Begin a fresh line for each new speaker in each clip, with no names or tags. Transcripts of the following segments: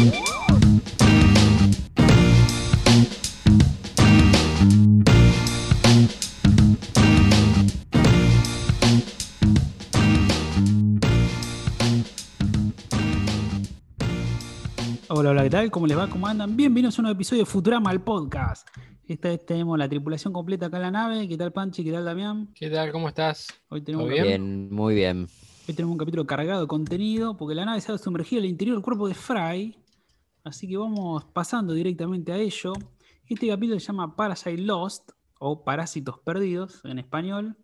Hola, hola, ¿qué tal? ¿Cómo les va? ¿Cómo andan? Bienvenidos a un nuevo episodio de Futurama, el podcast. Esta vez tenemos la tripulación completa acá en la nave. ¿Qué tal, Panchi? ¿Qué tal, Damián?
¿Qué tal? ¿Cómo estás?
Hoy tenemos,
¿Todo bien?
Bien, muy bien.
hoy tenemos un capítulo cargado de contenido porque la nave se ha sumergido al interior del cuerpo de Fry. Así que vamos pasando directamente a ello. Este capítulo se llama Parasite Lost o Parásitos Perdidos en español.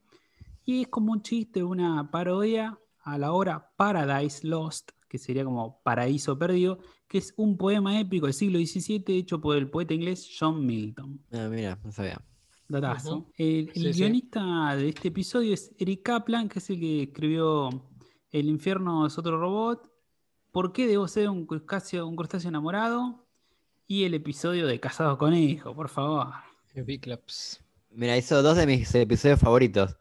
Y es como un chiste, una parodia a la obra Paradise Lost, que sería como Paraíso Perdido, que es un poema épico del siglo XVII hecho por el poeta inglés John Milton.
Ah, mira, no sabía.
Datazo. El, el
Sí, sí.
guionista de este episodio es Eric Kaplan, que es el que escribió El infierno es otro robot, ¿Por qué debo ser un crustáceo, un crustáceo enamorado? Y el episodio de Casado con Hijo, por favor.
Biclops.
Mira, hizo dos de mis episodios favoritos.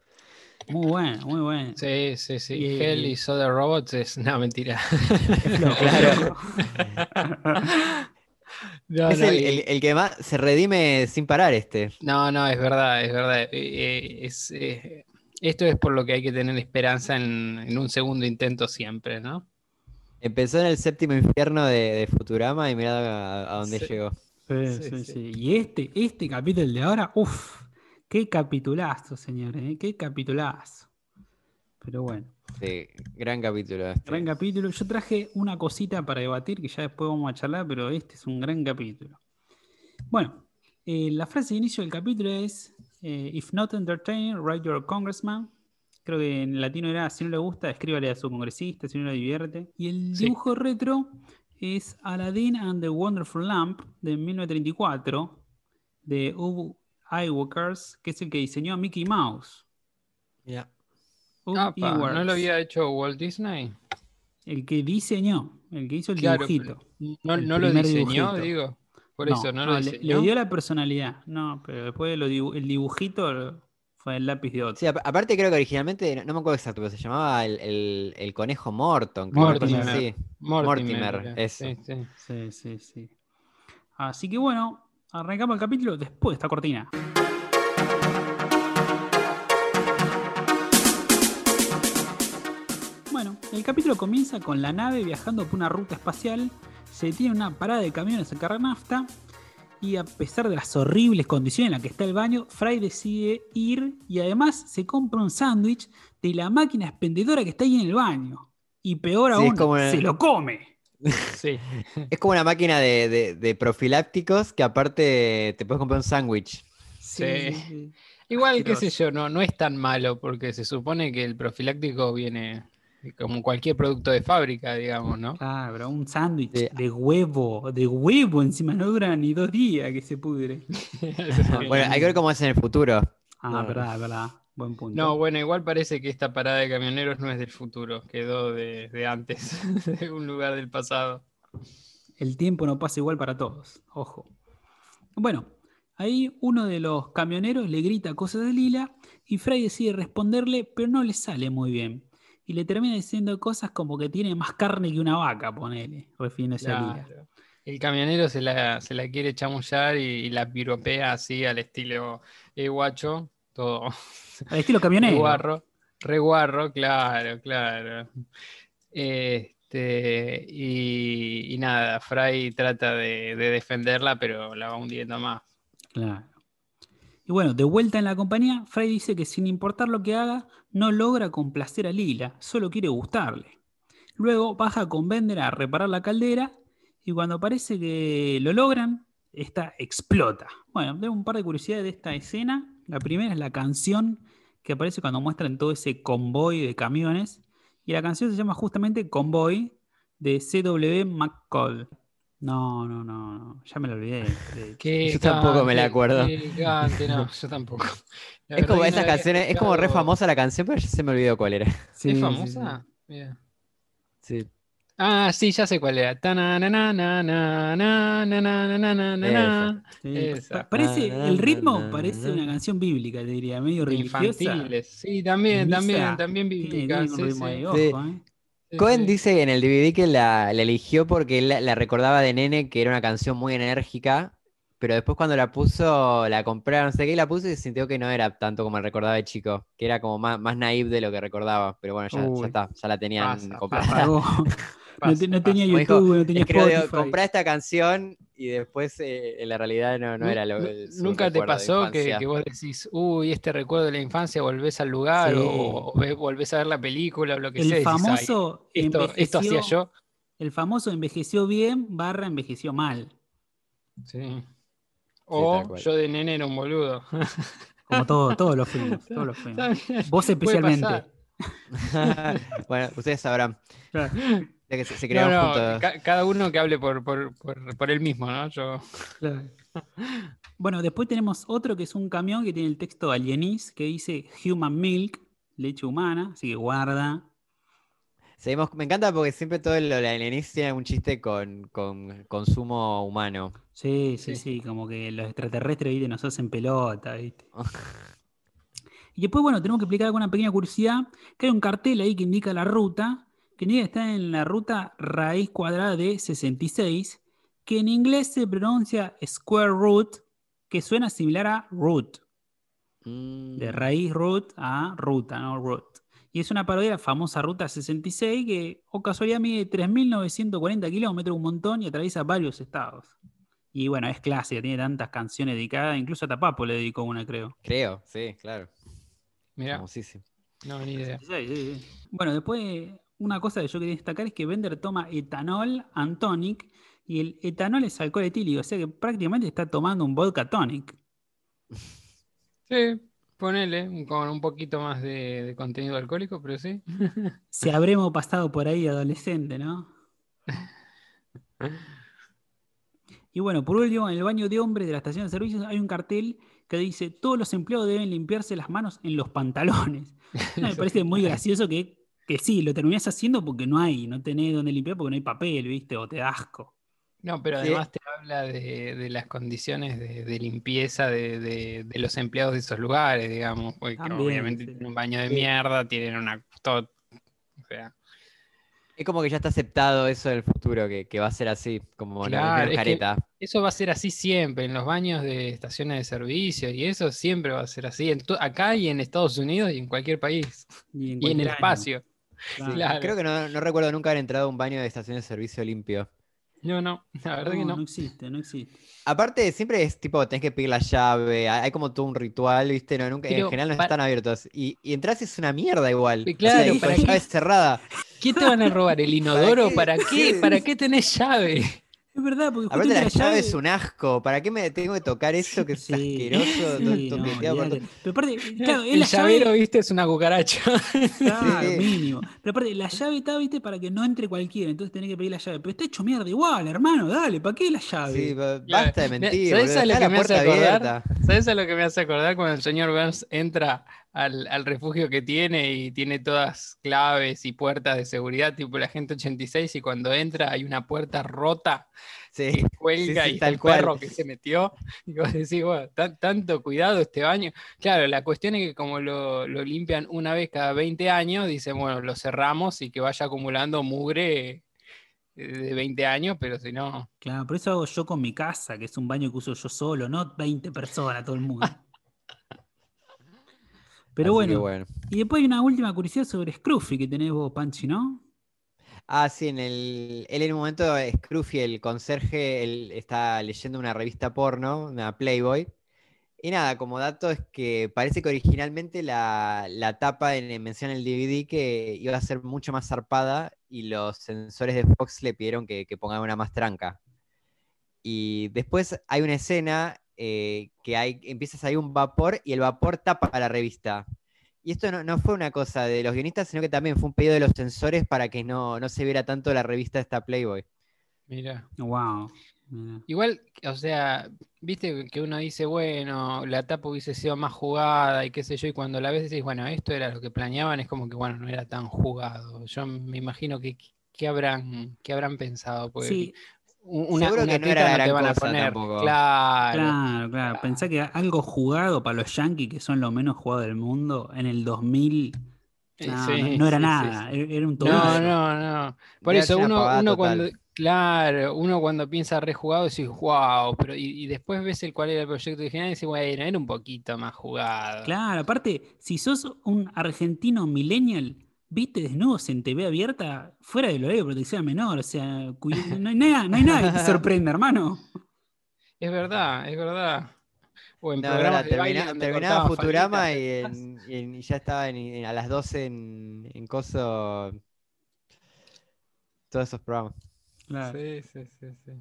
Muy bueno, muy bueno.
Sí, sí, sí.
Y-
Hell y Soda Robots es. No, mentira.
Flojo,
Claro.
no,
es
no,
el,
y-
el- el que más se redime sin parar este.
no, no, es verdad, es verdad. Eh, eh, es, eh, esto es por lo que hay que tener esperanza en, en un segundo intento siempre, ¿no?
Empezó en el séptimo infierno de, de Futurama y mirá a, a dónde
Sí.
llegó.
Sí,
Sí,
sí,
sí.
sí. Y este, este capítulo de ahora, uff, qué capitulazo, señores, ¿eh? qué capitulazo. Pero bueno,
Sí, gran capítulo este.
gran capítulo. Yo traje una cosita para debatir que ya después vamos a charlar, pero este es un gran capítulo. Bueno, eh, la frase de inicio del capítulo es: eh, If not entertaining, write your congressman. Creo que en latino era: si no le gusta, escríbale a su congresista, si no le divierte. Y el
Sí.
dibujo retro es Aladdin and the Wonderful Lamp de 1934 de Ub Iwerks, que es el que diseñó a Mickey Mouse. Ub
Apa, ¿No lo había hecho Walt Disney?
El que diseñó, el que hizo el
Claro,
dibujito.
No,
El
no lo diseñó,
dibujito.
digo. Por eso, no, lo
le- le,
diseñó.
dio la personalidad. No, pero después lo dibu- el dibujito fue el lápiz de otro.
Sí, ap- aparte creo que originalmente, no, me acuerdo exacto, pero se llamaba el, el- el conejo Morton. creo, una cosa
Mortimer.
así. Mortimer, eso.
Sí, sí.
Sí, sí, sí. Así que bueno, arrancamos el capítulo después de esta cortina. Bueno, el capítulo comienza con la nave viajando por una ruta espacial, se tiene una parada de camiones en cargar nafta y a pesar de las horribles condiciones en las que está el baño, Fry decide ir y además se compra un sándwich de la máquina expendedora que está ahí en el baño. Y peor
Sí,
aún,
como
se lo come.
Sí.
Es como una máquina de, de- de profilácticos que aparte te puedes comprar un sándwich.
Sí. Igual, qué sé yo, no, no es tan malo porque se supone que el profiláctico viene como cualquier producto de fábrica, digamos, ¿no?
Claro, un sándwich de huevo, de huevo encima, no dura ni dos días que se pudre.
Bueno, hay que ver cómo es en el futuro.
Ah,
No.
verdad, verdad. Buen punto.
No, bueno, igual parece que esta parada de camioneros no es del futuro, quedó de, de antes, de un lugar del pasado.
El tiempo no pasa igual para todos. Ojo. Bueno, ahí uno de los camioneros le grita cosas de Lila y Fry decide responderle, pero no le sale muy bien. Y le termina diciendo cosas como que tiene más carne que una vaca, ponele, refiriéndose a Lila.
Claro. El camionero se la, se la quiere chamullar y, y la piropea así al estilo eh, guacho, todo
Al estilo camionero.
Reguarro, reguarro, claro, claro. Este, y, y nada, Fry trata de, de defenderla, pero la va hundiendo más.
Claro. Y bueno, de vuelta en la compañía, Fry dice que sin importar lo que haga, no logra complacer a Lila, solo quiere gustarle. Luego baja con Bender a reparar la caldera y cuando parece que lo logran, esta explota. Bueno, tengo un par de curiosidades de esta escena. La primera es la canción que aparece cuando muestran todo ese convoy de camiones. Y la canción se llama justamente Convoy de C.W. McCall. No, no, no, no, ya me lo olvidé.
Qué
yo tampoco me la acuerdo.
Yo tampoco.
Es como esas canciones, es como re famosa la canción, pero ya se me olvidó cuál era.
Sí,
¿Es famosa?
Sí.
Ah, sí, ya sé cuál era.
Parece, el ritmo parece una canción bíblica, te diría, medio religiosa.
Infantiles. Sí, también, también, también bíblica. Sí, sí.
Ojo, ¿eh?
Cohen dice en el DVD que la, la eligió porque él la, la recordaba de nene, que era una canción muy enérgica, pero después cuando la puso, la compré, no sé qué, y la puse y se sintió que no era tanto como recordaba de chico, que era como más, más naive de lo que recordaba, pero bueno, ya, ya está, ya la tenían
Pasa,
comprada.
No, te- no
Pasa,
tenía
dijo,
YouTube, no tenía
que
Spotify.
compré esta canción y después eh, en la realidad no, no era lo el- su
Nunca te pasó que, que vos decís, uy, este recuerdo de la infancia, volvés al lugar
Sí.
o, o volvés a ver la película o lo que
El
sea. decís, "Ay,
famoso
esto, esto hacía yo.
El famoso envejeció bien barra envejeció mal.
Sí. O yo de nene era un boludo.
Como todo, todos los fuimos, todos los fuimos. Vos especialmente.
bueno, ustedes sabrán.
Claro.
ya que se, se
No,
crearon
no,
juntos.
ca- cada uno que hable por, por, por, por él mismo, ¿no? Yo,
Claro. Bueno, después tenemos otro que es un camión que tiene el texto alienis que dice Human Milk, leche humana, así que guarda.
Seguimos, me encanta porque siempre todo lo de Lenis tiene un chiste con, con consumo humano.
Sí, sí,
Sí.
sí, como que los extraterrestres, viste, nos hacen pelota, viste. Y después, bueno, tenemos que explicar alguna pequeña curiosidad, que hay un cartel ahí que indica la ruta, que indica que está en la ruta raíz cuadrada de 66, que en inglés se pronuncia square root, que suena similar a root,
Mm,
de raíz root a ruta, ¿no? Root. Y es una parodia de la famosa ruta 66, que, o casualidad, mide 3.940 kilómetros, un montón, y atraviesa varios estados. Y bueno, es clásica, tiene tantas canciones dedicadas, incluso a Tapapo le dedicó una, creo.
Creo, sí, claro.
mira,
famosísimo.
no, ni idea.
Sí, sí, sí. Bueno, después una cosa que yo quería destacar es que Bender toma etanol antonic y el etanol es alcohol etílico, o sea que prácticamente está tomando un vodka tonic.
Sí, ponele con un poquito más de, de contenido alcohólico, pero sí.
Si habremos pasado por ahí adolescente, ¿no? Y bueno, por último, en el baño de hombres de la estación de servicios hay un cartel que dice todos los empleados deben limpiarse las manos en los pantalones. Me parece muy gracioso que, que sí, lo terminás haciendo porque no hay, no tenés donde limpiar porque no hay papel, ¿viste? O te da asco.
No, pero
Sí.
además te habla de, de las condiciones de, de limpieza de, de- de los empleados de esos lugares, digamos, porque
También,
obviamente
sí.
tienen un baño de
Sí.
mierda, tienen una... todo- o sea,
Es como que ya está aceptado eso del futuro, que, que va a ser así, como la
Claro, es que-
careta.
eso va a ser así siempre, en los baños de estaciones de servicio, y eso siempre va a ser así, en acá y en Estados Unidos y en cualquier país,
Y en,
y en
cualquier
el
año.
espacio.
Claro.
Claro.
Creo que no, no recuerdo nunca haber entrado a un baño de estación de servicio limpio.
No, no, la verdad que
No,
no.
existe, no existe.
Aparte, siempre es tipo, tenés que pedir la llave, hay como todo un ritual, ¿viste? No, nunca, en general no están abiertos. Y, y entras y es una mierda igual.
Y
O sea,
claro, ¿para
llave cerrada.
¿Qué te van a robar? ¿El inodoro?
qué?
¿Para qué? ¿Para qué tenés llave?
Es verdad, porque
Aparte, la llave es un asco. ¿Para qué me tengo que tocar eso que es
Sí,
asqueroso?
sí, no? Pero aparte, claro, es
El
la
llavero,
llave.
viste, es una cucaracha.
Claro,
Sí.
mínimo. Pero aparte, la llave está, viste, para que no entre cualquiera. Entonces tenés que pedir la llave. Pero está hecho mierda igual, hermano. Dale, ¿para qué la llave?
Sí, basta de mentir.
¿sabés
boludo,
a lo que
la
me hace
puerta
acordar? ¿Sabes a lo que me hace acordar cuando el señor Burns entra al, al refugio que tiene y tiene todas claves y puertas de seguridad, tipo la gente 86, y cuando entra hay una puerta rota
Sí.
que cuelga
sí,
y está
tal
el
cual.
perro que se metió? Y vos decís, bueno, tan- tanto cuidado este baño. Claro, la cuestión es que como lo, lo limpian una vez cada 20 años, dicen, bueno, lo cerramos y que vaya acumulando mugre eh, de 20 años, pero si no...
Claro, por eso hago yo con mi casa, que es un baño que uso yo solo, no 20 personas, todo el mundo. Pero bueno, y después hay una última curiosidad sobre Scruffy que tenés vos, Panchi, ¿no?
Ah, sí, en el, él en un momento, Scruffy, el conserje, él está leyendo una revista porno, una Playboy. Y nada, como dato es que parece que originalmente la, la tapa en, menciona en el DVD que iba a ser mucho más zarpada y los sensores de Fox le pidieron que, que pongan una más tranca. Y después hay una escena eh, que hay, empieza a salir un vapor y el vapor tapa la revista. Y esto no, no fue una cosa de los guionistas, sino que también fue un pedido de los sensores para que no, no se viera tanto la revista esta Playboy.
Mira.
Wow. mira.
Igual, o sea, viste que uno dice, bueno, la tapa hubiese sido más jugada y qué sé yo, y cuando la ves decís, bueno, esto era lo que planeaban, es como que, bueno, no era tan jugado. Yo me imagino que, que habrán, que habrán pensado, porque
Sí,
una,
Seguro
una
que no era
no te van a poner.
tampoco.
Claro.
claro, claro. Pensá que algo jugado para los Yankees, que son lo menos jugado del mundo, en el 2000
Eh,
No,
sí,
no, no era
sí,
nada,
sí.
era era un
No,
tobillo.
no, no. Por eso uno, cuando, claro, uno cuando piensa rejugado decís, wow, pero y, y después ves el cuál era el proyecto original y dices, bueno, era un poquito más jugado.
Claro, aparte, si sos un argentino millennial, viste desnudos en TV abierta, fuera de lo de protección menor, o sea, no hay nada, no hay nada que te sorprenda, hermano.
Es verdad, es verdad. O en
No, verdad,
de
termina- terminaba Futurama y, en- en- ya estaba en- en- a las 12 en, en Coso. Todos esos programas.
Claro.
Sí, sí, sí, sí.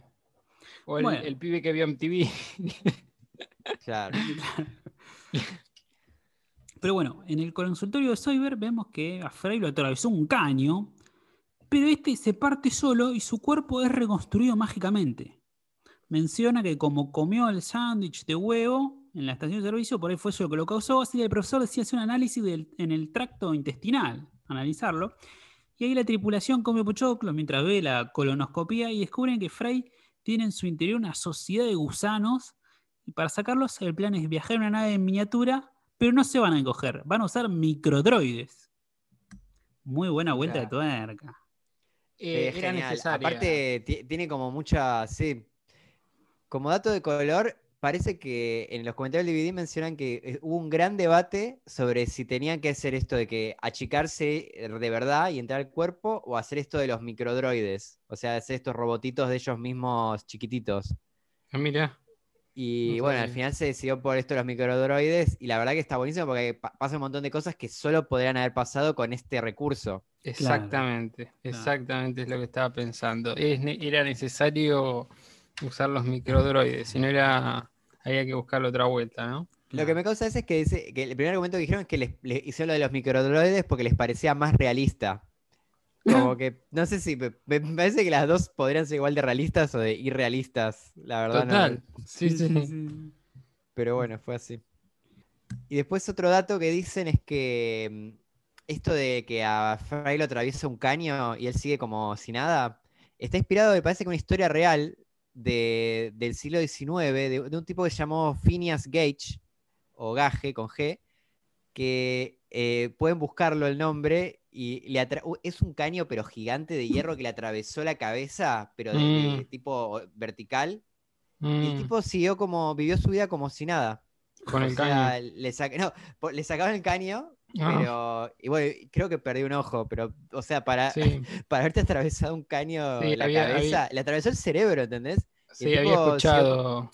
O el,
Bueno.
el pibe que vio MTV.
Claro.
Pero bueno, en el consultorio de Soyber vemos que a Frey lo atravesó un caño, pero este se parte solo y su cuerpo es reconstruido mágicamente. Menciona que como comió el sándwich de huevo en la estación de servicio, por ahí fue eso lo que lo causó, así que el profesor decía hacer un análisis en el tracto intestinal, analizarlo, y ahí la tripulación come pochoclo mientras ve la colonoscopía y descubren que Frey tiene en su interior una sociedad de gusanos y para sacarlos el plan es viajar en una nave en miniatura pero no se van a encoger, van a usar microdroides. Muy buena vuelta de tuerca.
Eh, era
genial.
necesaria.
Aparte, ti- tiene como mucha. Sí. Como dato de color, parece que en los comentarios del DVD mencionan que eh, hubo un gran debate sobre si tenían que hacer esto de que achicarse eh, de verdad y entrar al cuerpo o hacer esto de los microdroides. O sea, hacer estos robotitos de ellos mismos chiquititos.
Ah, mira.
Y
No
bueno, al final se decidió por esto de los microdroides y la verdad que está buenísimo porque pa- pasa un montón de cosas que solo podrían haber pasado con este recurso.
Exactamente, exactamente es lo que estaba pensando. Es ne- era necesario usar los microdroides, si no era, había que buscarle otra vuelta, ¿no?
Lo que me causa es que, dice, que el primer argumento que dijeron es que les, les hicieron lo de los microdroides porque les parecía más realista. Como que, no sé si, me, me parece que las dos podrían ser igual de realistas o de irrealistas, la verdad. no-
Total. Sí, sí.
pero bueno, fue así. Y después otro dato que dicen es que mm, esto de que a Fry lo atraviesa un caño y él sigue como si nada, está inspirado, me parece que una historia real de- del siglo XIX, de, de un tipo que se llamó Phineas Gage, o Gage con G, que eh, pueden buscarlo el nombre, y le es un caño pero gigante de hierro que le atravesó la cabeza, pero de, de
Mm.
tipo vertical, y
Mm,
el tipo siguió como, vivió su vida como si nada.
con
O
el
sea,
caño.
le, saca- no, le sacaban el caño,
Ah,
pero. Y bueno, creo que perdió un ojo, pero. O sea, para,
sí,
para haberte atravesado un caño
Sí,
la
había-
cabeza, le atravesó el cerebro, ¿entendés?
sí, había
siguió-
escuchado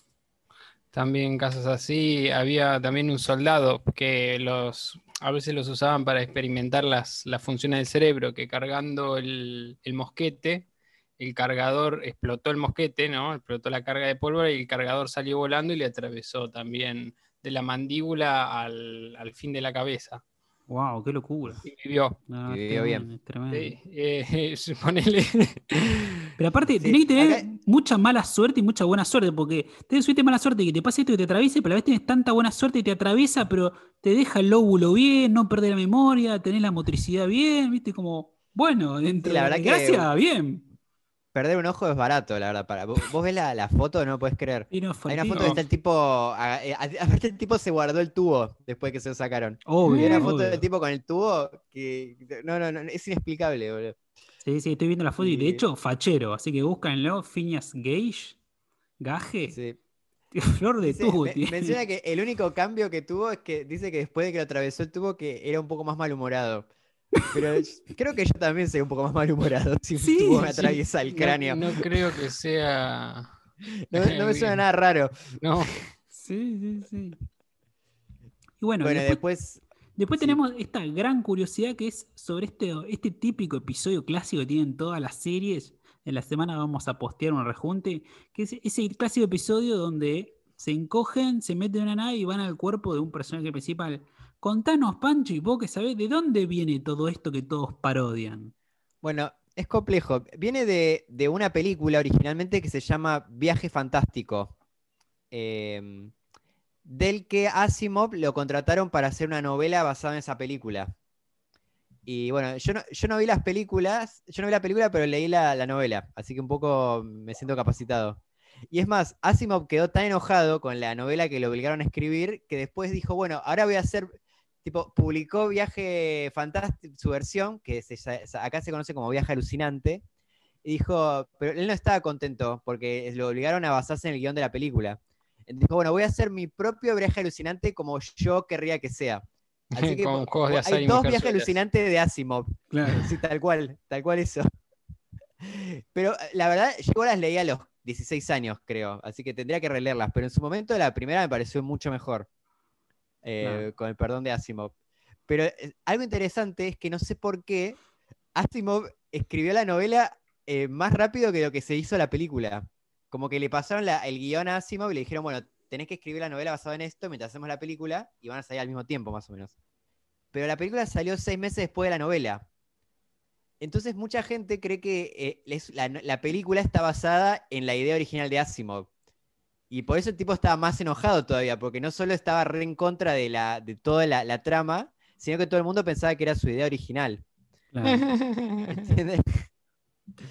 también casos así. Había también un soldado que los a veces los usaban para experimentar las, las funciones del cerebro, que cargando el, el mosquete, el cargador explotó el mosquete, ¿no? Explotó la carga de pólvora y el cargador salió volando y le atravesó también de la mandíbula al, al fin de la cabeza.
Wow, qué locura.
Y vivió.
No,
Y
es
vivió bien.
tremendo, es tremendo.
Sí, eh, ponele.
Pero aparte,
Sí,
tenés que tener
acá-
mucha mala suerte y mucha buena suerte, porque tenés suerte y mala suerte que te pase esto y te atraviese, pero a la vez tenés tanta buena suerte y te atraviesa, pero te deja el lóbulo bien, no perdés la memoria, tenés la motricidad bien, viste, como, bueno, dentro
la
de la
verdad que-
desgracia, bien.
Perder un ojo es barato, la verdad. Para, vos, vos ves la, la foto, no puedes creer.
No,
Hay una foto que está el tipo. a- eh, a- Aparte, el tipo se guardó el tubo después que se lo sacaron.
obvio,
Hay una foto
obvio.
del tipo con el tubo que. No, no, no, es inexplicable, boludo.
Sí, sí, estoy viendo la foto y de hecho, fachero, así que búscanlo, Phineas Gage, Gaje,
Sí.
flor de tubo.
me- menciona que el único cambio que tuvo es que dice que después de que lo atravesó el tubo que era un poco más malhumorado. Pero creo que yo también soy un poco más malhumorado si
Sí,
me
sí.
atraviesa el
No-
cráneo. No,
No, creo que sea.
no me suena nada raro.
No,
Sí, sí, sí. Y bueno,
Bueno,
después,
después.
después
sí.
tenemos esta gran curiosidad que es sobre este, este típico episodio clásico que tienen todas las series. En la semana vamos a postear un rejunte, que es ese clásico episodio donde se encogen, se meten en una nave y van al cuerpo de un personaje principal. Contanos, Pancho, y vos que sabés, ¿de dónde viene todo esto que todos parodian?
Bueno, es complejo. Viene de, de una película originalmente que se llama Viaje Fantástico. em, del que Asimov lo contrataron para hacer una novela basada en esa película. Y bueno, yo no, yo no vi las películas, yo no vi la película, pero leí la, la novela, así que un poco me siento capacitado. Y es más, Asimov quedó tan enojado con la novela que lo obligaron a escribir que después dijo, bueno, ahora voy a hacer tipo, publicó Viaje Fantástico, su versión, que se- acá se conoce como Viaje Alucinante, y dijo, pero él no estaba contento porque lo obligaron a basarse en el guion de la película. Entonces dijo, bueno, voy a hacer mi propio viaje alucinante como yo querría que sea. Así que
Con juegos de azar
hay
y
dos viajes alucinantes de Asimov.
Claro.
Sí, tal cual, tal cual eso. Pero eh, la verdad, yo las leí a los 16 años, creo, así que tendría que releerlas, pero en su momento la primera me pareció mucho mejor, eh, con el perdón de Asimov. Pero eh, algo interesante es que no sé por qué Asimov escribió la novela eh, más rápido que lo que se hizo la película. Como que le pasaron el guion a Asimov y le dijeron, bueno, tenés que escribir la novela basada en esto mientras hacemos la película y van a salir al mismo tiempo, más o menos. Pero la película salió seis meses después de la novela. Entonces mucha gente cree que la película está basada en la idea original de Asimov. Y por eso el tipo estaba más enojado todavía, porque no solo estaba re en contra de, la, de toda la, la trama, sino que todo el mundo pensaba que era su idea original.
claro.
¿Entiendes?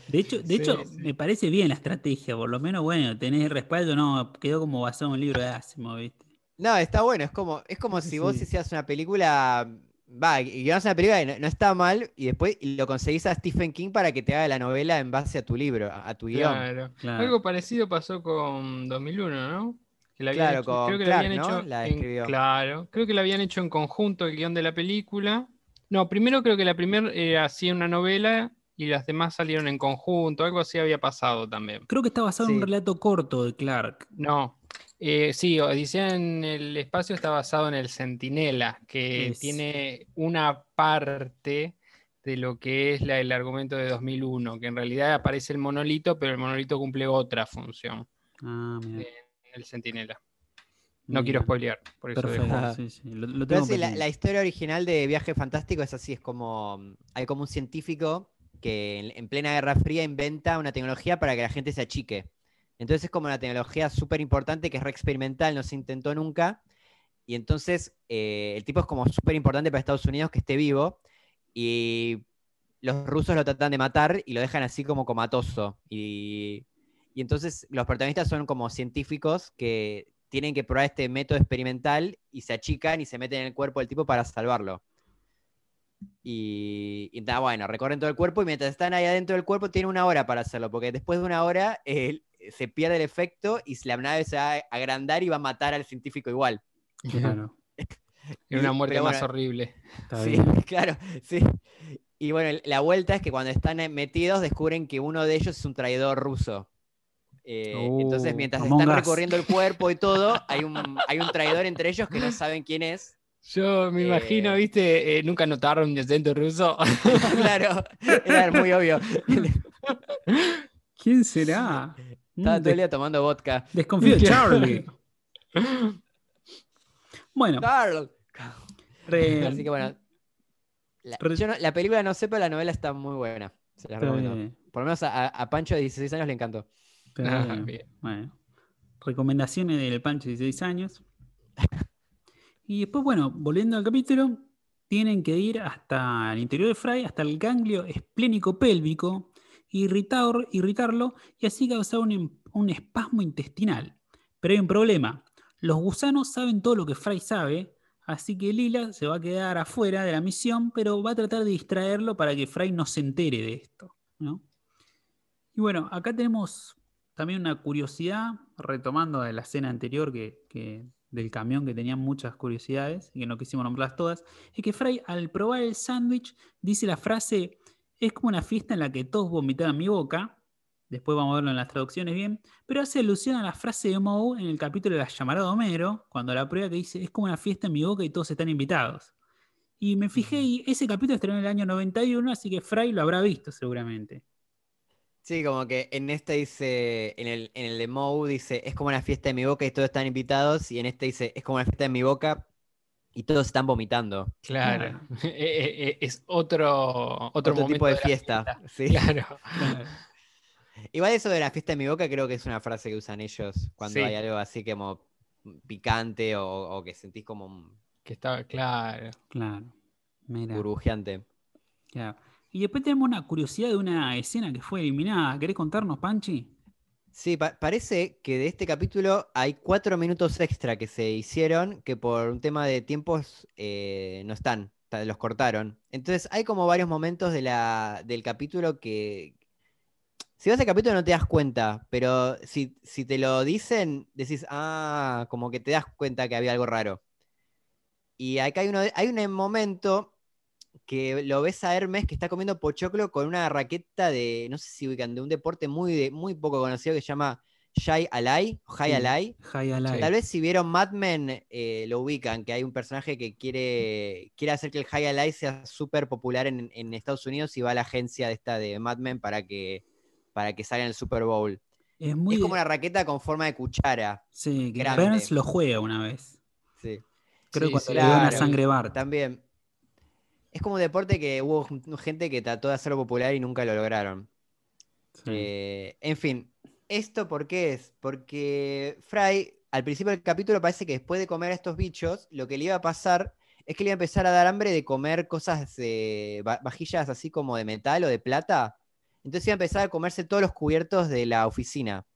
De hecho, de
Sí,
hecho
sí.
me parece bien la estrategia, por lo menos, bueno, tenés el respaldo, no, quedó como basado en un libro de Asimov, ¿viste?
No, está bueno, es como, es como si vos hicieras una película, va, y guionás una película y no, no está mal, y después lo conseguís a Stephen King para que te haga la novela en base a tu libro, a, tu guion.
Claro.
Claro.
Algo parecido pasó con 2001, ¿no? Que la
Claro,
hecho-
con
creo que
Clark,
la habían
¿no?
hecho
La
en-
escribió.
claro, creo que la habían hecho en conjunto el guion de la película. No, primero creo que la primera era así una novela y las demás salieron en conjunto, algo así había pasado también.
Creo que está basado en un relato corto de Clark.
No, eh, sí, Odisea en el espacio está basado en el Centinela, que
Es-
tiene una parte de lo que es la- el argumento de 2001, que en realidad aparece el monolito, pero el monolito cumple otra función
Ah, mira.
en el Centinela. No quiero spoilear, por eso
Perfecto,
dejo.
Ajá.
sí, sí. Lo, lo
Pero
tengo
sí, la,
presente.
la historia original de Viaje Fantástico es así, es como, hay como un científico que en, en plena Guerra Fría inventa una tecnología para que la gente se achique. Entonces es como una tecnología súper importante que es re experimental, no se intentó nunca. Y entonces eh, el tipo es como súper importante para Estados Unidos que esté vivo. Y los rusos lo tratan de matar y lo dejan así como comatoso. Y, y entonces los protagonistas son como científicos que tienen que probar este método experimental y se achican y se meten en el cuerpo del tipo para salvarlo. Y, y bueno, recorren todo el cuerpo y mientras están ahí adentro del cuerpo tienen una hora para hacerlo, porque después de una hora eh, se pierde el efecto y la nave se va a agrandar y va a matar al científico igual.
Claro,
Era una muerte
pero
más
bueno,
horrible.
está
Sí,
bien.
claro, sí. Y bueno, la vuelta es que cuando están eh, metidos descubren que uno de ellos es un traidor ruso. Eh, entonces,
Oh,
mientras están
Us.
recorriendo el cuerpo y todo, hay un, hay un traidor entre ellos que no saben quién es.
Yo me
Eh,
imagino, viste, Eh, nunca notaron mi acento ruso.
claro, era muy obvio.
¿Quién será? Mm,
Estaba todo
des-
el día tomando vodka.
desconfío de Charlie. Bueno,
Carl.
re-
Así que bueno. La,
Re-
yo no- la película no sé, pero la novela está muy buena. Se la recomiendo. Por lo menos a, a Pancho de 16 años le encantó.
Ah.
Bueno, recomendaciones del Pancho de 16 años. Y después, bueno, volviendo al capítulo, tienen que ir hasta el interior de Fry, hasta el ganglio esplénico pélvico, irritar, irritarlo y así causar un, em- un espasmo intestinal. Pero hay un problema. Los gusanos saben todo lo que Fry sabe, así que Lila se va a quedar afuera de la misión, pero va a tratar de distraerlo para que Fry no se entere de esto. ¿no? Y bueno, acá tenemos también una curiosidad, retomando de la escena anterior que- del camión que tenía muchas curiosidades y que no quisimos nombrarlas todas, es que Fry al probar el sándwich dice la frase, es como una fiesta en la que todos vomitaban mi boca, después vamos a verlo en las traducciones bien, pero hace alusión a la frase de Moe en el capítulo de la llamarada de Homero, cuando la prueba que dice, es como una fiesta en mi boca y todos están invitados. Y me fijé y ese capítulo estrenó en el año 91, así que Fry lo habrá visto seguramente.
Sí, como que en este dice, en el, en el de Moe dice, es como una fiesta en mi boca y todos están invitados, y en este dice, es como una fiesta en mi boca y todos están vomitando.
Claro. Eh, eh, eh, es otro, otro,
tipo de, fiesta. sí.
Claro.
Igual eso de la fiesta en mi boca creo que es una frase que usan ellos cuando
Sí.
hay algo así como picante o, o que sentís como
Que estaba claro.
Claro. Mira.
burbujeante.
Claro. Y después tenemos una curiosidad de una escena que fue eliminada. ¿Querés contarnos, Panchi?
Sí, pa- parece que de este capítulo hay cuatro minutos extra que se hicieron que por un tema de tiempos eh, no están, los cortaron. Entonces hay como varios momentos de la, del capítulo que... Si vas al capítulo no te das cuenta, pero si, si te lo dicen, decís, ah, como que te das cuenta que había algo raro. Y acá hay, uno hay un momento que lo ves a Hermes que está comiendo pochoclo con una raqueta de, no sé si ubican, de un deporte muy, de- muy poco conocido que se llama Jai Alai, o Jai
Sí.
Alai. Tal vez si vieron Mad Men eh, lo ubican, que hay un personaje que quiere, quiere hacer que el High Alai sea súper popular en, en Estados Unidos y va a la agencia de esta de Mad Men para que, para que salga en el Super Bowl.
Es muy.
es como una raqueta con forma de cuchara.
Sí, que. Burns lo juega una vez.
Sí.
Creo
Sí,
que cuando
sí,
le dio una sangre Bart.
También. Es como un deporte que hubo gente que trató de hacerlo popular y nunca lo lograron.
Sí.
Eh, en fin, ¿esto por qué es? Porque Fry, al principio del capítulo, parece que después de comer a estos bichos, lo que le iba a pasar es que le iba a empezar a dar hambre de comer cosas, de va- vajillas así como de metal o de plata. Entonces iba a empezar a comerse todos los cubiertos de la oficina.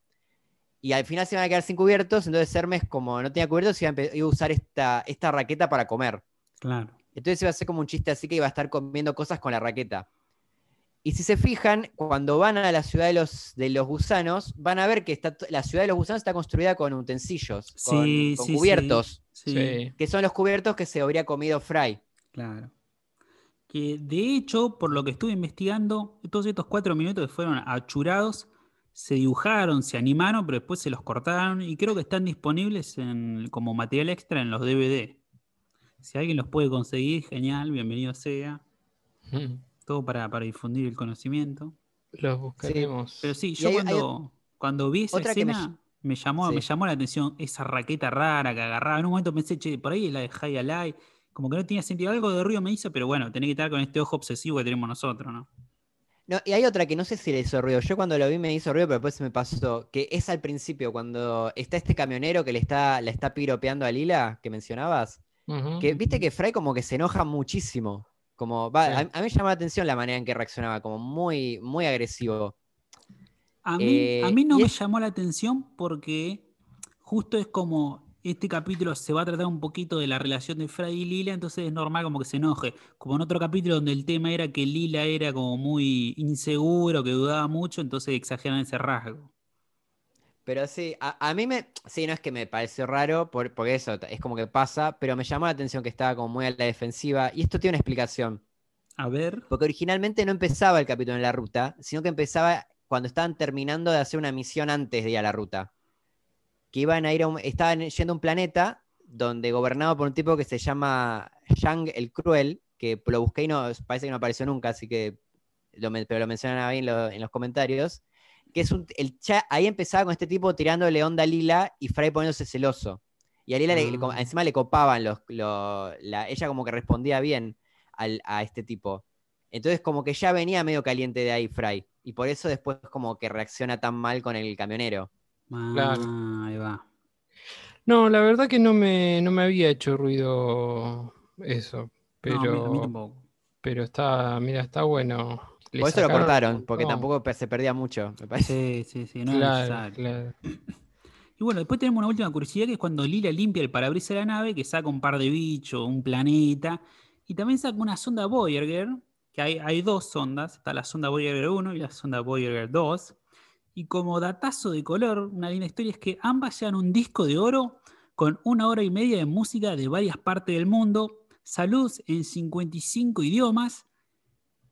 Y al final se iban a quedar sin cubiertos, entonces Hermes, como no tenía cubiertos, iba a, iba a usar esta, esta raqueta para comer.
Claro.
Entonces iba a ser como un chiste así que iba a estar comiendo cosas con la raqueta. Y si se fijan, cuando van a la ciudad de los, de los gusanos, van a ver que está, la ciudad de los gusanos está construida con utensilios, con,
Sí,
con
sí, sí.
cubiertos,
Sí,
Sí.
que son los cubiertos que se habría comido Fry.
claro. Que de hecho, por lo que estuve investigando, todos estos cuatro minutos que fueron achurados, se dibujaron, se animaron, pero después se los cortaron y creo que están disponibles en, como material extra en los DVD. Si alguien los puede conseguir, genial, bienvenido sea.
Mm.
Todo para, para difundir el conocimiento.
Los buscaremos.
Pero sí, yo
hay- hay
cuando, cuando vi esa
otra que me
escena, me, llamó,
Sí.
me llamó la atención esa raqueta rara que agarraba. En un momento pensé, che, por ahí es la de High Alive. Como que no tenía sentido. Algo de ruido me hizo, pero bueno, tenía que estar con este ojo obsesivo que tenemos nosotros, ¿no?
No, y hay otra que no sé si le hizo ruido. Yo cuando lo vi me hizo ruido, pero después se me pasó. Que es al principio, cuando está este camionero que le está, le está piropeando a Lila, que mencionabas. Que viste que Fry como que se enoja muchísimo. Como, va,
Sí.
a, a mí me llamó la atención la manera en que reaccionaba, como muy, muy agresivo.
A mí,
Eh,
a mí no me
es-
llamó la atención porque justo es como este capítulo se va a tratar un poquito de la relación de Freddy y Lila, entonces es normal como que se enoje. Como en otro capítulo donde el tema era que Lila era como muy inseguro, que dudaba mucho, entonces exageran ese rasgo.
Pero sí, a, a mí me. Sí, no es que me pareció raro, por, porque eso es como que pasa, pero me llamó la atención que estaba como muy a la defensiva. Y esto tiene una explicación.
A ver.
Porque originalmente no empezaba el capítulo en la ruta, sino que empezaba cuando estaban terminando de hacer una misión antes de ir a la ruta. Que iban a ir a un, estaban yendo a un planeta donde gobernado por un tipo que se llama Yang el Cruel, que lo busqué y no, parece que no apareció nunca, así que lo, pero lo mencionan ahí en, lo- en los comentarios. Que es un, el cha- ahí empezaba con este tipo tirándole onda a Lila y Fry poniéndose celoso. Y a Lila le- le
Ah.
encima le copaban los, lo- la- ella como que respondía bien al- a este tipo. Entonces como que ya venía medio caliente de ahí Fry. Y por eso después como que reacciona tan mal con el camionero.
Ah,
Claro.
ahí va.
No, la verdad que no me, no me había hecho ruido eso.
No, a mí-
Pero,
a mí tampoco.
pero está, mira, está bueno.
Por eso lo cortaron, porque tampoco se perdía mucho, me parece.
Sí, sí, sí, no
Claro,
necesario.
claro.
Y bueno, después tenemos una última curiosidad que es cuando Lila limpia el parabrisas de la nave, que saca un par de bichos, un planeta, y también saca una sonda Voyager, que hay, hay dos sondas, está la sonda Voyager 1 y la sonda Voyager 2. Y como datazo de color, una linda historia es que ambas llevan un disco de oro con una hora y media de música de varias partes del mundo, saludos en 55 idiomas,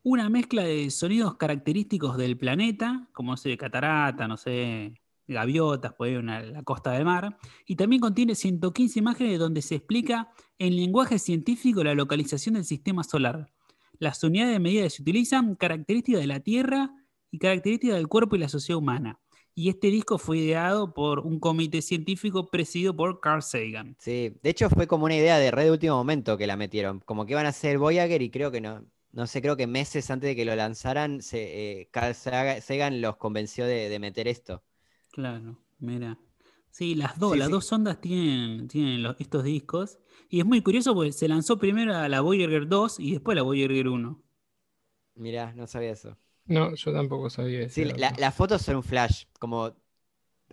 una mezcla de sonidos característicos del planeta, como no sé, catarata, no sé, gaviotas, puede una, la costa del mar, y también contiene 115 imágenes donde se explica en lenguaje científico la localización del sistema solar, las unidades de medida que se utilizan, características de la Tierra y características del cuerpo y la sociedad humana. Y este disco fue ideado por un comité científico presidido por Carl Sagan.
Sí, de hecho fue como una idea de red de último momento que la metieron. Como que iban a hacer Voyager y creo que no, no sé, creo que meses antes de que lo lanzaran, se, eh, Carl Saga- Sagan los convenció de, de meter esto.
Claro, mira. Sí, las dos,
Sí,
las
sí.
dos ondas tienen, tienen los- estos discos. Y es muy curioso porque se lanzó primero a la Voyager 2 y después la Voyager 1.
Mirá, no sabía eso.
No, yo tampoco sabía eso.
Sí, la- la- las fotos son un flash, como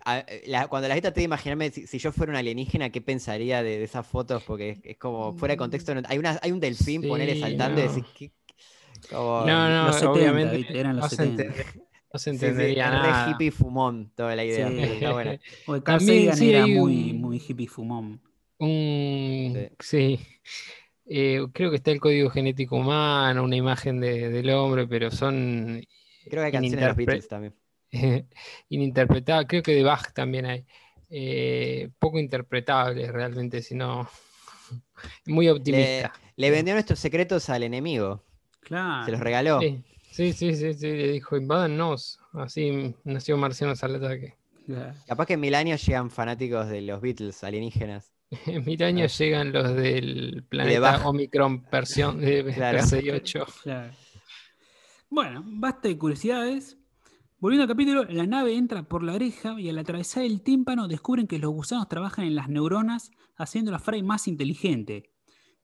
a- la- cuando la gente de imaginarme si, si yo fuera un alienígena, ¿qué pensaría de, de esas fotos? Porque es, es como fuera de contexto. no- hay, una, hay un delfín, ponele
Sí,
saltando y decís, ¿qué- como-
No, no,
los 70,
obviamente
¿viste? Eran los
no se
70.
entende- no se
Sí, sí,
entendería
es re
nada.
hippie fumón toda la idea.
Sí.
está buena.
También, sí,
era muy,
un-
muy hippie fumón.
Un, sí. Eh, creo que está el código genético humano, una imagen de- del hombre, pero son
Creo que hay canciones de los
ininterpre-
Beatles también.
ininterpretables. Creo que de Bach también hay. Eh, poco interpretables realmente, sino muy optimista.
Le vendió nuestros secretos al enemigo.
Claro.
Se los regaló.
Sí, sí, sí, sí, sí, le dijo, invádannos. Así nació Marcianos al ataque.
Claro.
Capaz que en mil años llegan fanáticos de los Beatles alienígenas.
En mil años llegan los del planeta Omicron versión de
Claro.
Persei 8.
Claro. Bueno, basta de curiosidades. Volviendo al capítulo, la nave entra por la oreja y al atravesar el tímpano descubren que los gusanos trabajan en las neuronas, haciendo a Fray más inteligente.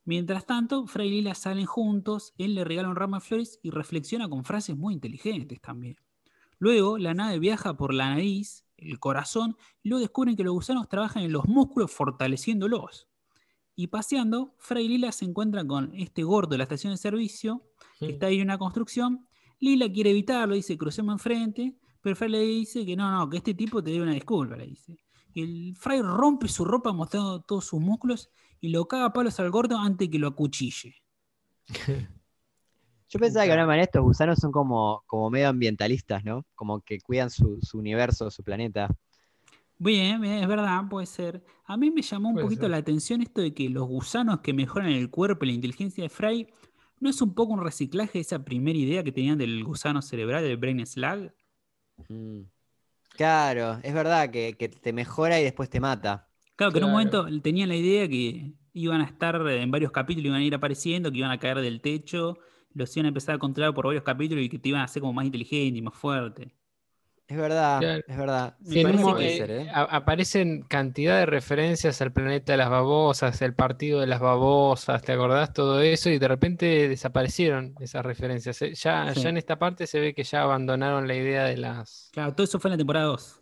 Mientras tanto, Fray y Lila salen juntos, él le regala un ramo de flores y reflexiona con frases muy inteligentes también. Luego, la nave viaja por la nariz, el corazón, y luego descubren que los gusanos trabajan en los músculos fortaleciéndolos. Y paseando, Fray y Lila se encuentran con este gordo de la estación de servicio, que está ahí en una construcción. Lila quiere evitarlo, dice, crucemos enfrente, pero Fray le dice que no, no, que este tipo te debe una disculpa, le dice. Y el Fray rompe su ropa mostrando todos sus músculos y lo caga a palos al gordo antes que lo acuchille.
Yo pensaba que de alguna manera estos gusanos son como, como medio ambientalistas, ¿no? Como que cuidan su, su universo, su planeta.
Bien, bien, es verdad, puede ser. A mí me llamó un
Puede
poquito
ser.
la atención esto de que los gusanos que mejoran el cuerpo y la inteligencia de Fray, ¿no es un poco un reciclaje de esa primera idea que tenían del gusano cerebral, del brain slug?
Mm. Claro, es verdad que, que te mejora y después te mata.
Claro, que en un momento tenían la idea que iban a estar en varios capítulos, iban a ir apareciendo, que iban a caer del techo, los iban a empezar a controlar por varios capítulos y que te iban a hacer como más inteligente y más fuerte.
Es verdad,
Claro.
es verdad.
Sí, en un
parece
mo-
que
eh,
ser, ¿eh?
aparecen cantidad de referencias al planeta de las babosas, el partido de las babosas, ¿te acordás? Todo eso y de repente desaparecieron esas referencias. Eh, Ya,
Sí.
ya en esta parte se ve que ya abandonaron la idea de las,
Claro, todo eso fue en la temporada 2.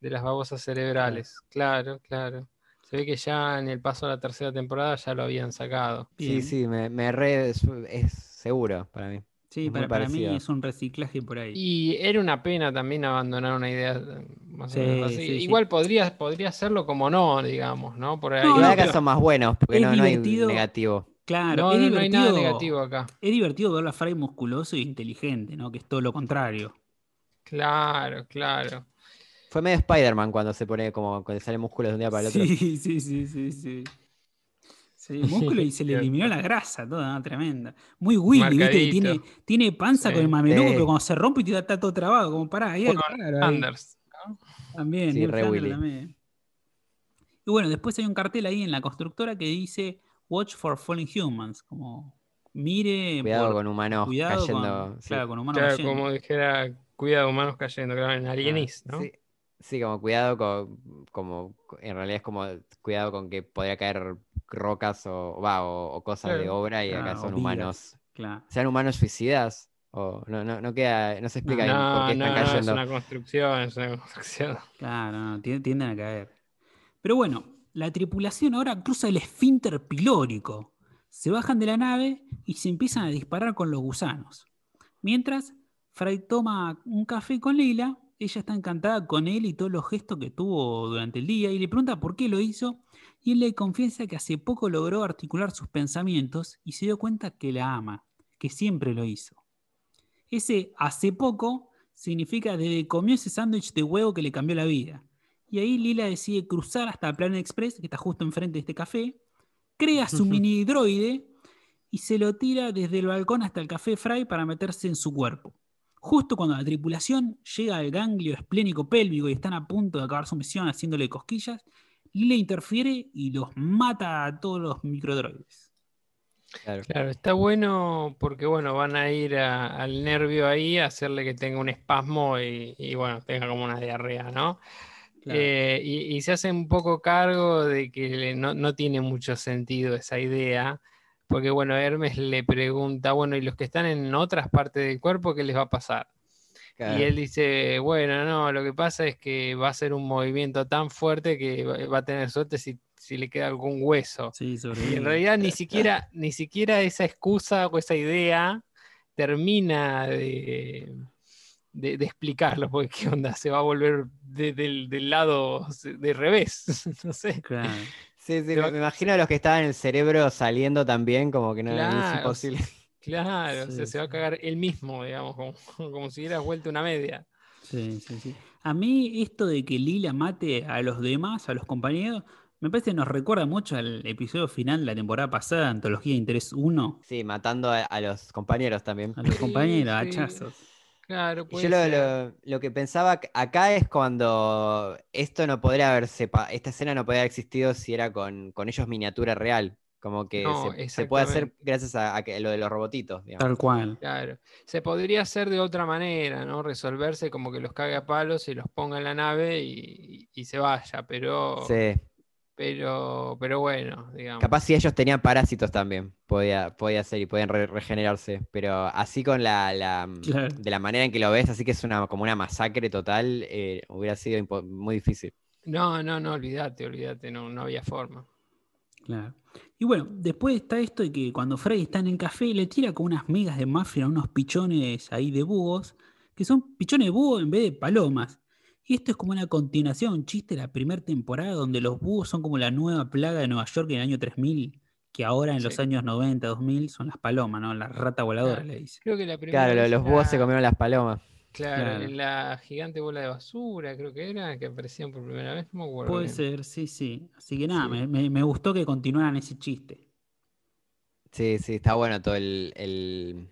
de las babosas cerebrales. Claro, claro. Se ve que ya en el paso a la tercera temporada ya lo habían sacado.
Sí, sí, me, me re, es, es seguro para mí.
Sí, para, para mí es un reciclaje por ahí.
Y era una pena también abandonar una idea más o menos
Sí,
así.
sí, sí.
Igual podría, podría hacerlo como no, digamos, ¿no? Por ahí.
No,
Igual
no,
acá son más buenos, porque
es
no, no hay
divertido.
negativo.
Claro,
No,
es
no, no hay nada negativo acá.
Es divertido verlo a Fray musculoso e inteligente, ¿no? Que es todo lo contrario.
Claro, claro.
Fue medio Spider-Man cuando se pone como cuando sale músculos de un día para el otro.
Sí, sí, sí, sí, sí. Sí, músculo y se le eliminó la grasa, toda, ¿no? tremenda. Muy Willy, ¿viste? Tiene, tiene panza
Sí.
con el mameluco,
Sí.
pero cuando se rompe y está todo trabado, como pará, ahí ahí.
Anders.
También,
Sí, re Willy.
también. Y bueno, después hay un cartel ahí en la constructora que dice Watch for Falling Humans, como mire
Cuidado
por-
con humanos
cuidado con,
cayendo. sí.
claro, con humanos
Claro,
cayendo.
como dijera, cuidado, humanos cayendo, claro, en
Ah,
Alienis, ¿no?
Sí, sí, como cuidado con, como, en realidad es como cuidado con que podría caer rocas o, va, o, o cosas de obra y
Claro,
acá son humanos.
Claro.
¿Sean humanos suicidas? O no, no, no queda, no se explica bien por
No,
qué
no,
están
no, es
cayendo.
una construcción, es una construcción.
Claro, no, tien- tienden a caer. Pero bueno, la tripulación ahora cruza el esfínter pilórico. Se bajan de la nave y se empiezan a disparar con los gusanos. Mientras, Fray toma un café con Lila, ella está encantada con él y todos los gestos que tuvo durante el día y le pregunta por qué lo hizo y él le confiesa que hace poco logró articular sus pensamientos y se dio cuenta que la ama, que siempre lo hizo. Ese hace poco significa desde que comió ese sándwich de huevo que le cambió la vida. Y ahí Lila decide cruzar hasta Planet Express, que está justo enfrente de este café, crea su mini droide y se lo tira desde el balcón hasta el café Fry para meterse en su cuerpo. Justo cuando la tripulación llega al ganglio esplénico pélvico y están a punto de acabar su misión haciéndole cosquillas, Lila interfiere y los mata a todos los microdroides.
Claro.
Claro, está bueno porque, bueno, van a ir a- al nervio ahí a hacerle que tenga un espasmo y, y, bueno, tenga como una diarrea, ¿no?
Claro.
Eh, y, y se hace un poco cargo de que no tiene mucho sentido esa idea, porque, bueno, Hermes le pregunta, bueno, ¿y los que están en otras partes del cuerpo, qué les va a pasar?
Claro.
Y él dice, bueno, no, lo que pasa es que va a ser un movimiento tan fuerte que va a tener suerte si, si le queda algún hueso.
Sí,
Y en realidad ni siquiera, ni siquiera esa excusa o esa idea termina de, de- de explicarlo, porque qué onda, se va a volver de- del, del lado de revés, no sé.
Claro.
Sí, sí, me, imagino a los que estaban en el cerebro saliendo también, como que no es
Claro,
imposible.
Claro, o sea,
Sí,
se va a cagar él mismo, digamos, como, como si hubieras vuelto una media.
Sí, sí, sí. A mí esto de que Lila mate a los demás, a los compañeros, me parece que nos recuerda mucho al episodio final de la temporada pasada, Antología de Interés 1,
Sí, matando a, a los compañeros también.
a los compañeros,
sí.
hachazos.
Claro,
Y
puede
yo lo,
ser.
lo- lo que pensaba ac- acá es cuando esto no podría haberse, esta escena no podría haber existido si era con, con ellos miniatura real. Como que
No,
se, se puede hacer gracias a, lo de los robotitos, digamos.
Tal cual.
Claro. Se podría hacer de otra manera, ¿no? Resolverse como que los cague a palos y los ponga en la nave y, y se vaya, pero,
Sí.
Pero, pero bueno, digamos.
Capaz si ellos tenían parásitos también, podía, podía ser y podían re- regenerarse. Pero así con la, la-
Claro.
de la manera en que lo ves, así que es una, como una masacre total, eh, hubiera sido muy difícil.
No, no, no, olvídate, olvídate, no, no había forma.
Claro. Y bueno, después está esto de que cuando Freddy está en el café le tira con unas migas de muffin a unos pichones ahí de búhos, que son pichones de búho en vez de palomas. Y esto es como una continuación, un chiste de la primera temporada donde los búhos son como la nueva plaga de Nueva York en el año 3000, que ahora en los años 90, 2000 son las palomas, ¿no? La rata voladora
Claro.
le dice.
Creo que la primera
Claro, los búhos se comieron las palomas.
Claro,
Claro.
en la gigante bola de basura, creo que era, que aparecían por primera vez, no me acuerdo
Puede
bien.
ser, sí, sí. Así que nada,
Sí.
me, me- me gustó que continuaran ese chiste.
Sí, sí, está bueno todo el, el,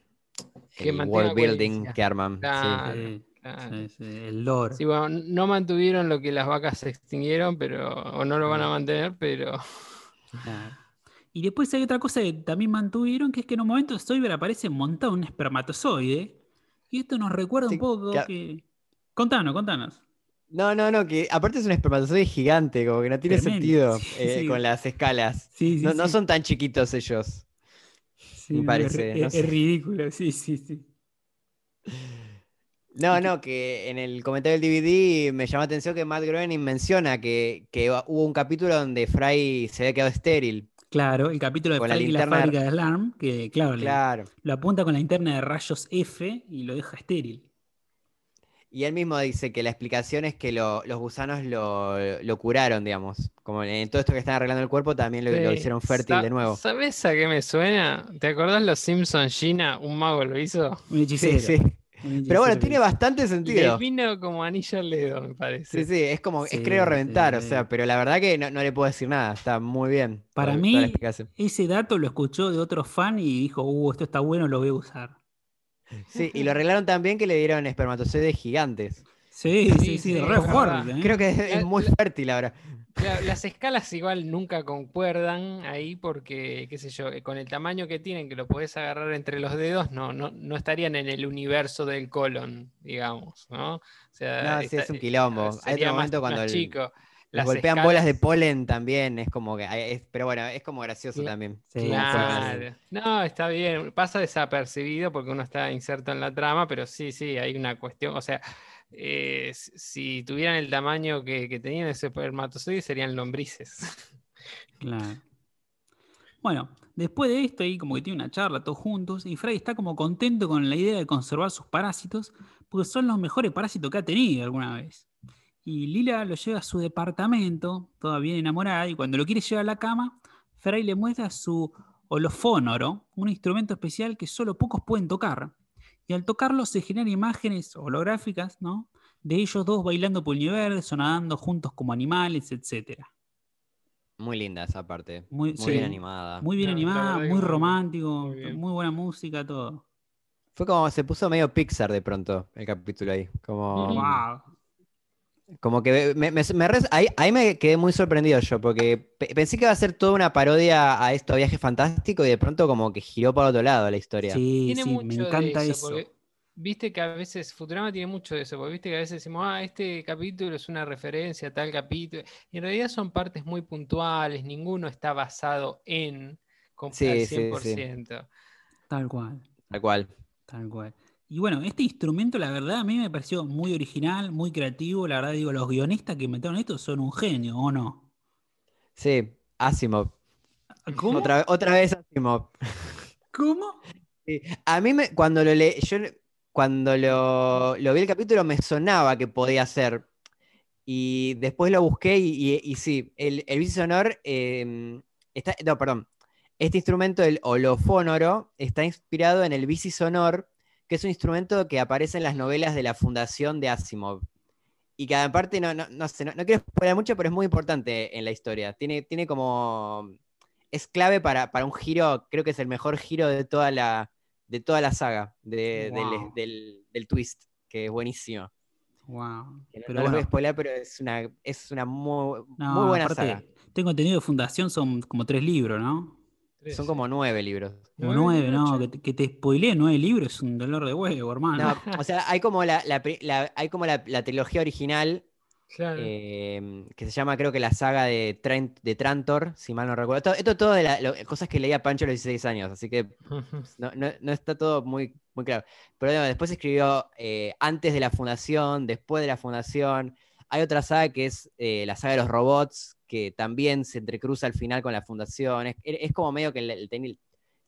el world building que arman.
Claro,
Sí,
claro.
sí, sí, el lore.
Sí, bueno, no mantuvieron lo que las vacas se extinguieron, pero, o no lo van a mantener, pero
Claro. Y después hay otra cosa que también mantuvieron, que es que en un momento Soyber aparece montado en un espermatozoide. Y esto nos recuerda
Sí,
un poco
que-
que... Contanos, contanos.
No, no, no, que aparte es un espermatozoide gigante, como que no tiene
Tremendo,
sentido
sí,
eh,
sí.
con las escalas.
Sí, sí,
No, no son tan chiquitos ellos.
Sí,
me parece,
Es,
no
es-
sé.
es ridículo, sí, sí, sí.
No, no, que en el comentario del DVD me llama la atención que Matt Groening menciona que, que hubo un capítulo donde Fry se había quedado estéril.
Claro, el capítulo de
Con la
Frank y la
linterna de-
fábrica de Alarm, que claro, le-
Claro.
lo apunta con la linterna de rayos F y lo deja estéril.
Y él mismo dice que la explicación es que lo- los gusanos lo, lo curaron, digamos. Como en todo esto que están arreglando el cuerpo, también lo, lo
Sí.
hicieron fértil
Sa-
de nuevo.
¿Sabes a qué me suena? ¿Te acordás los Simpsons Gina? Un mago lo hizo.
Un
Sí,
hechicero.
sí.
hechicero
Pero bueno, tiene bastante
Le
sentido.
vino como anillo al dedo, me parece.
Sí, sí, es como, es creo reventar, o sea, pero la verdad que no, no le puedo decir nada, está muy bien.
Para
toda-
mí,
toda
ese dato lo escuchó de otro fan y dijo, uh, esto está bueno, lo voy a usar.
Sí, y lo arreglaron también que le dieron espermatozoides gigantes.
Sí, sí,
Sí,
sí,
sí,
re
es
fuerte.
verdad.
¿eh?
Creo que es, es
La-
muy
la-
fértil ahora.
Claro, las escalas igual nunca concuerdan ahí porque, qué sé yo, eh, con el tamaño que tienen, que lo podés agarrar entre los dedos, no, no, no estarían en el universo del colon, digamos, ¿no? O sea,
No, sí,
está-
es un quilombo. Hay
sería
otro
más-
momento cuando
más
el-
chico. Las
golpean bolas de polen también, es como que, hay- es- pero bueno, es como gracioso también.
Sí,
Claro. No, está bien. Pasa desapercibido porque uno está inserto en la trama, pero sí, sí, hay una cuestión. O sea, eh, si tuvieran el tamaño que, tenían ese espermatozoide, serían lombrices.
Claro. Bueno, después de esto, ahí como que tiene una charla todos juntos, y Fry está como contento con la idea de conservar sus parásitos, porque son los mejores parásitos que ha tenido alguna vez. Y Lila lo lleva a su departamento, toda bien enamorada, y cuando lo quiere llevar a la cama, Fry le muestra su holofónoro, un instrumento especial que solo pocos pueden tocar. Y al tocarlo se generan imágenes holográficas, ¿no? De ellos dos bailando por el universo, nadando juntos como animales, etcétera.
Muy linda esa parte.
Muy-
Muy,
sí.
bien animada.
Muy bien
No,
animada, muy romántico,
muy
muy buena música, todo.
Fue como se puso medio Pixar de pronto el capítulo ahí. Como.
Wow.
Como que me, me- me ahí, ahí me quedé muy sorprendido yo, porque pe- pensé que iba a ser toda una parodia a esto Viaje Fantástico y de pronto como que giró para otro lado la historia.
Sí,
Tiene
sí,
mucho
me
de
encanta
eso,
eso.
porque viste que a veces, Futurama tiene mucho de eso, porque viste que a veces decimos, ah, este capítulo es una referencia a tal capítulo, y en realidad son partes muy puntuales, ninguno está basado en com-
Sí,
al
sí, sí.
100%.
Tal cual,
Tal cual.
tal cual. Y bueno, este instrumento, la verdad, a mí me pareció muy original, muy creativo. La verdad, digo, los guionistas que metieron esto son un genio, ¿o no?
Sí, Asimov.
¿Cómo?
Otra, otra vez Asimov.
¿Cómo?
Sí. A mí me, cuando lo leí, yo cuando lo, lo vi el capítulo me sonaba que podía ser. Y después lo busqué y, y- y sí, el, el bici sonor eh, está, no, perdón. Este instrumento, el holofónoro, está inspirado en el bici sonor, que es un instrumento que aparece en las novelas de la Fundación de Asimov. Y que aparte, no, no, no sé, no, no quiero spoiler mucho, pero es muy importante en la historia. Tiene, tiene como. Es clave para, para un giro, creo que es el mejor giro de toda la, de toda la saga, de- del-
Wow.
del, del twist, que es buenísimo.
Wow. Pero
no les voy a
bueno,
spoiler, pero es una, es una muy, muy buena saga.
tengo entendido de Fundación son como tres libros, ¿no?
Son como nueve libros.
Como
Nueve,
¿no? Que te, que te spoileé nueve libros es un dolor de huevo, hermano.
No, o sea, hay como la, la pri- la- hay como la, la trilogía original,
Claro.
eh, que se llama creo que la saga de, Trent, de Trantor, si mal no recuerdo. Esto, esto todo de la- lo- cosas que leía Pancho a los 16 años, así que no, no- no está todo muy, muy claro. Pero bueno, después escribió eh, antes de la fundación, después de la fundación. Hay otra saga que es eh, la saga de los robots, que también se entrecruza al final con la fundación. Es, es como medio que el, el- el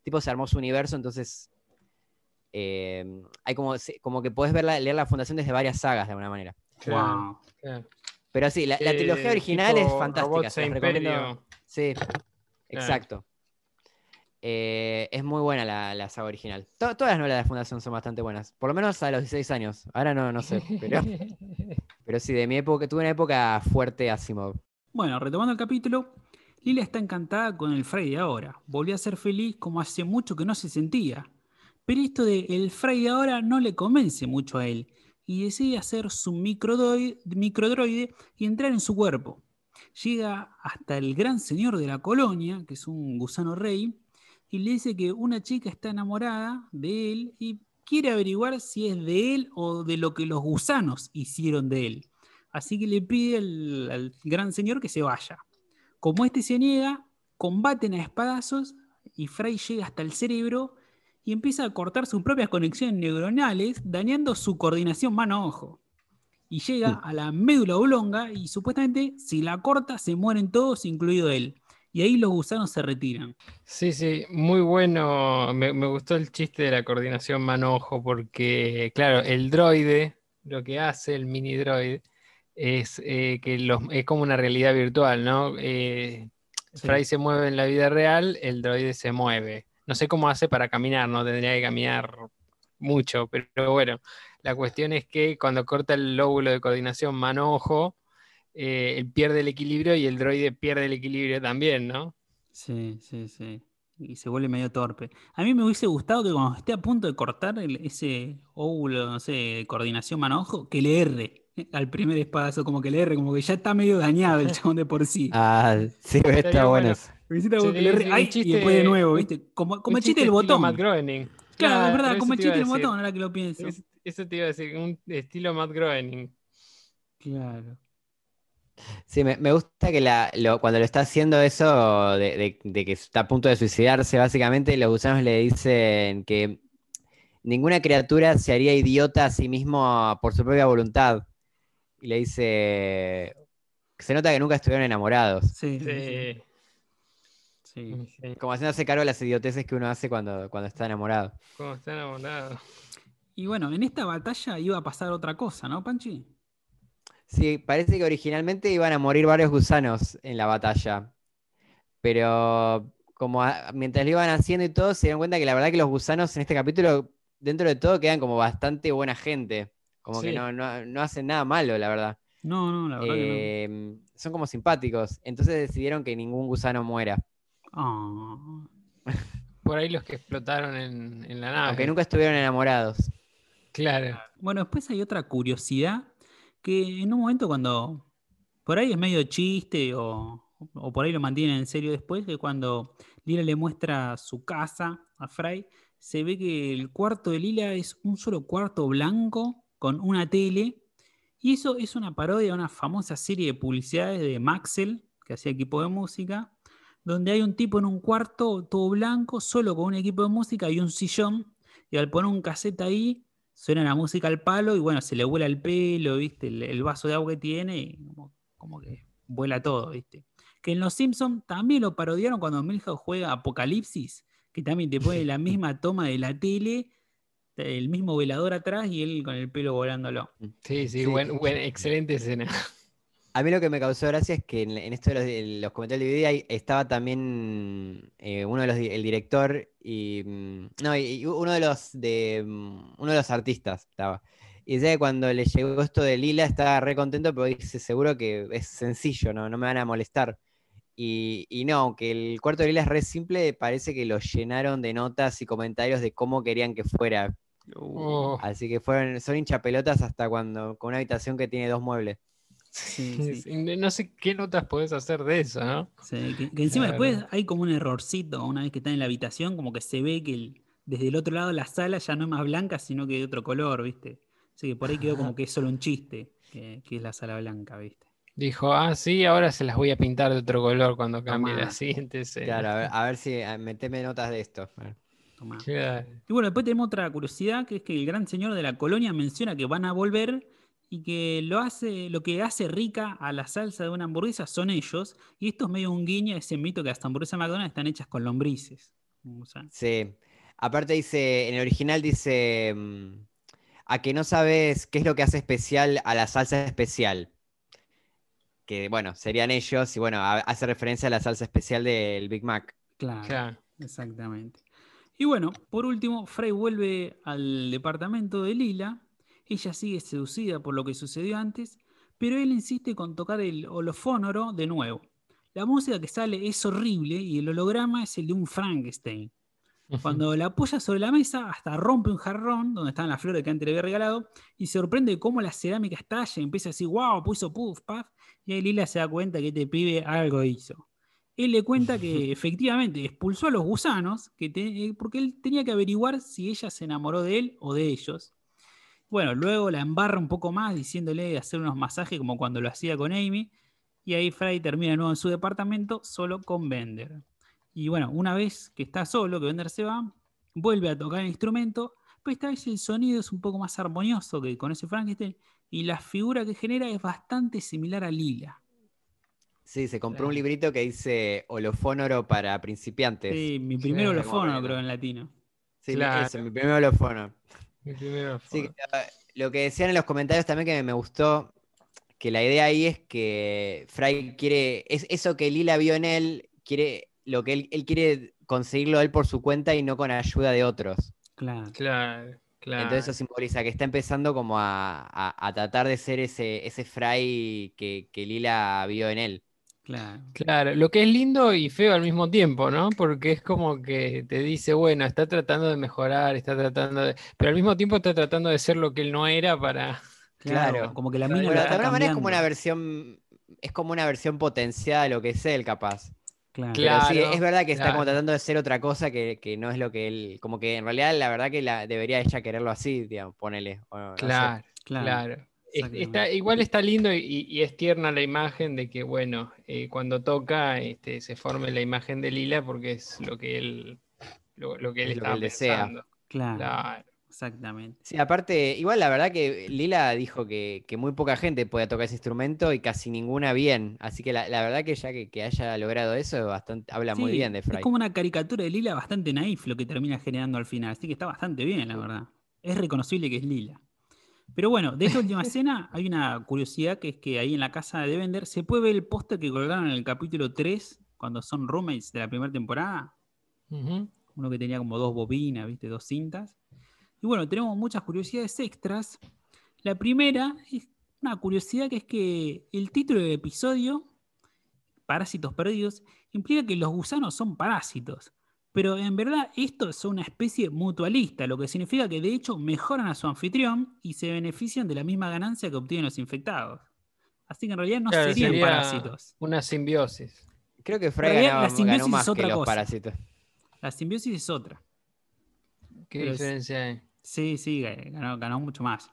tipo se armó su universo, entonces eh, hay como, que podés ver la- leer la fundación desde varias sagas de alguna manera.
Wow.
Pero sí, la, la
Eh,
trilogía original es fantástica. Se
e. Imperio.
Sí, exacto. Eh, es muy buena la, la saga original. To- todas las novelas de Fundación son bastante buenas. Por lo menos a los 16 años. Ahora no, no sé. Pero, pero sí, de mi época, tuve una época fuerte Asimov.
Bueno, retomando el capítulo, Lila está encantada con el Fray de ahora. Volvió a ser feliz como hace mucho que no se sentía. Pero esto de el Fray de ahora no le convence mucho a él y decide hacer su microdroide, microdroide y entrar en su cuerpo. Llega hasta el gran señor de la colonia, que es un gusano rey, y le dice que una chica está enamorada de él y quiere averiguar si es de él o de lo que los gusanos hicieron de él. Así que le pide al, al gran señor que se vaya. Como este se niega, combaten a espadazos y Fray llega hasta el cerebro y empieza a cortar sus propias conexiones neuronales, dañando su coordinación mano-ojo. Y llega a la médula oblonga y supuestamente si la corta se mueren todos, incluido él. Y ahí los gusanos se retiran.
Sí, sí, muy bueno. Me, me gustó el chiste de la coordinación mano-ojo porque, claro, el droide, lo que hace, el mini droide, es eh, que los, es como una realidad virtual, ¿no? Eh,
Sí.
Fry se mueve en la vida real, el droide se mueve. No sé cómo hace para caminar, no tendría que caminar mucho, pero bueno, la cuestión es que cuando corta el lóbulo de coordinación mano-ojo, eh, él pierde el equilibrio y el droide pierde el equilibrio también, ¿no?
Sí, sí, sí. Y se vuelve medio torpe. A mí me hubiese gustado que cuando esté a punto de cortar el- ese óvulo, no sé, de coordinación mano-ojo, que le erre eh, al primer espadazo, como que le erre, como que ya está medio dañado el chabón de por sí.
Ah, sí, está bueno.
como
Sí,
que le erre, ¡ay! y después de nuevo, ¿viste? Como, como el chiste del botón.
Matt Groening.
Claro, es verdad, como el chiste del botón, ahora que lo pienso.
Es- Eso te iba a decir, un estilo Matt Groening.
Claro.
Sí, me, me gusta que la- lo- cuando lo está haciendo eso, de, de- de que está a punto de suicidarse, básicamente, los gusanos le dicen que ninguna criatura se haría idiota a sí mismo por su propia voluntad. Y le dice, se nota que nunca estuvieron enamorados.
Sí, sí, sí.
Como haciéndose cargo de las idioteces que uno hace cuando, cuando está enamorado.
Como está enamorado.
Y bueno, en esta batalla iba a pasar otra cosa, ¿no, Panchi?
Sí, parece que originalmente iban a morir varios gusanos en la batalla. Pero como a- mientras lo iban haciendo y todo, se dieron cuenta que la verdad que los gusanos en este capítulo, dentro de todo, quedan como bastante buena gente. Como que no, no- no hacen nada malo, la verdad.
No, no, la verdad que no.
Eh, son como simpáticos. Entonces decidieron que ningún gusano muera.
Ah.
Por ahí los que explotaron en, en la nave.
Aunque nunca estuvieron enamorados.
Claro.
Bueno, después hay otra curiosidad que en un momento cuando por ahí es medio chiste o, o por ahí lo mantienen en serio después, que cuando Lila le muestra su casa a Fry, se ve que el cuarto de Lila es un solo cuarto blanco con una tele. Y eso es una parodia a una famosa serie de publicidades de Maxell, que hacía equipo de música, donde hay un tipo en un cuarto todo blanco, solo con un equipo de música y un sillón, y al poner un cassette ahí, suena la música al palo y bueno, se le vuela el pelo, ¿viste? El, el vaso de agua que tiene y como, como que vuela todo, ¿viste? Que en Los Simpsons también lo parodiaron cuando Milhouse juega Apocalipsis, que también te pone la misma toma de la tele, el mismo velador atrás y él con el pelo volándolo.
Sí, sí,
Sí.
buen- buen- excelente escena.
A mí lo que me causó gracia es que en, en esto de los, de los comentarios de video ahí estaba también eh, uno de los, el director y mm, no, y, y uno de los de mm, uno de los artistas estaba. Y decía que cuando le llegó esto de Lila estaba re contento, pero dice seguro que es sencillo, no, no me van a molestar. Y, y no, aunque el cuarto de Lila es re simple, parece que lo llenaron de notas y comentarios de cómo querían que fuera.
Oh,
Así que fueron, son hinchapelotas hasta cuando, con una habitación que tiene dos muebles.
Sí, sí.
sí, No sé qué notas podés hacer de eso, ¿no?
Sí, que, que encima
Claro.
después hay como un errorcito una vez que están en la habitación, como que se ve que el- desde el otro lado de la sala ya no es más blanca, sino que de otro color, ¿viste? Así que por ahí quedó como que es solo un chiste, que, que es la sala blanca, ¿viste?
Dijo, ah, sí, ahora se las voy a pintar de otro color cuando cambie
Tomá.
la siguiente escena.
Claro, a ver, a ver si a- meteme notas de esto.
Tomá.
Claro.
Y bueno, después tenemos otra curiosidad, que es que el gran señor de la colonia menciona que van a volver y que lo, hace, lo que hace rica a la salsa de una hamburguesa son ellos, y esto es medio un guiño a ese mito que las hamburguesas McDonald's están hechas con lombrices. O sea,
Sí. Aparte dice, en el original dice, mm, a que no sabes qué es lo que hace especial a la salsa especial. Que bueno, serían ellos y bueno, hace referencia a la salsa especial del Big Mac.
claro.
Claro.
Exactamente. Y bueno, por último, Frey vuelve al departamento de Lila. Ella sigue seducida por lo que sucedió antes, pero él insiste con tocar el holofónoro de nuevo. La música que sale es horrible y el holograma es el de un Frankenstein. Cuando la apoya sobre la mesa, hasta rompe un jarrón donde estaban las flores que antes le había regalado y sorprende cómo la cerámica estalla y empieza a decir, wow, puso puff, puff. Y ahí Lila se da cuenta que este pibe algo hizo. Él le cuenta que efectivamente expulsó a los gusanos que te- eh, porque él tenía que averiguar si ella se enamoró de él o de ellos. Bueno, luego la embarra un poco más diciéndole de hacer unos masajes como cuando lo hacía con Amy. Y ahí Fry termina de nuevo en su departamento solo con Bender. Y bueno, una vez que está solo, que Bender se va, vuelve a tocar el instrumento, pero esta vez el sonido es un poco más armonioso que con ese Frankenstein y la figura que genera es bastante similar a Lila.
Sí, se compró un librito que dice holofónoro para principiantes.
Sí, mi primer
Sí,
holofóno,
bueno.
creo, en latino.
Sí,
Claro.
eso, mi primer holofóno.
Mi primera
Sí,
foto.
eh, lo que decían en los comentarios también que me gustó, que la idea ahí es que Fry quiere, es eso que Lila vio en él, quiere, lo que él, él quiere conseguirlo él por su cuenta y no con ayuda de otros.
Claro.
Claro, claro.
Entonces eso simboliza que está empezando como a, a- a tratar de ser ese, ese Fry que, que Lila vio en él.
Claro.
Claro, lo que es lindo y feo al mismo tiempo, ¿no? Porque es como que te dice, bueno, está tratando de mejorar, está tratando de... Pero al mismo tiempo está tratando de ser lo que él no era para...
Claro,
Claro.
como que la mina lo
de alguna manera es como una versión, es como una versión potenciada de lo que es él, capaz.
Claro.
Pero sí,
Claro,
es verdad que está como tratando de ser otra cosa que, que no es lo que él. Como que en realidad la verdad que la, debería ella quererlo así, digamos, ponele. o no
Claro.
claro.
Es-. Está, igual está lindo y, y es tierna la imagen de que, bueno, eh, cuando toca este, se forme la imagen de Lila porque es lo que él, lo, lo que él
Es lo que desea.
Claro,
Claro.
exactamente.
Sí, aparte, igual la verdad que Lila dijo que, que muy poca gente podía tocar ese instrumento y casi ninguna bien. Así que la, la verdad que ya que, que haya logrado eso es bastante, habla muy bien de
Es
Fry.
como una caricatura de Lila bastante naif lo que termina generando al final, así que está bastante bien, la verdad. Es reconocible que es Lila. Pero bueno, de esta última escena hay una curiosidad que es que ahí en la casa de Bender se puede ver el póster que colgaron en el capítulo 3, cuando son roommates de la primera temporada. Uno que tenía como dos bobinas, ¿viste? Dos cintas. Y bueno, tenemos muchas curiosidades extras. La primera es una curiosidad que es que el título del episodio, Parásitos Perdidos, implica que los gusanos son parásitos. Pero en verdad esto es una especie mutualista, lo que significa que de hecho mejoran a su anfitrión y se benefician de la misma ganancia que obtienen los infectados. Así que en realidad no
Claro,
serían
sería
parásitos.
Una simbiosis.
Creo que ganaba,
la simbiosis
ganó más
es otra
que los
cosa.
parásitos.
La simbiosis es otra.
¿Qué
Pero
diferencia hay?
Sí, sí, ganó, ganó mucho más.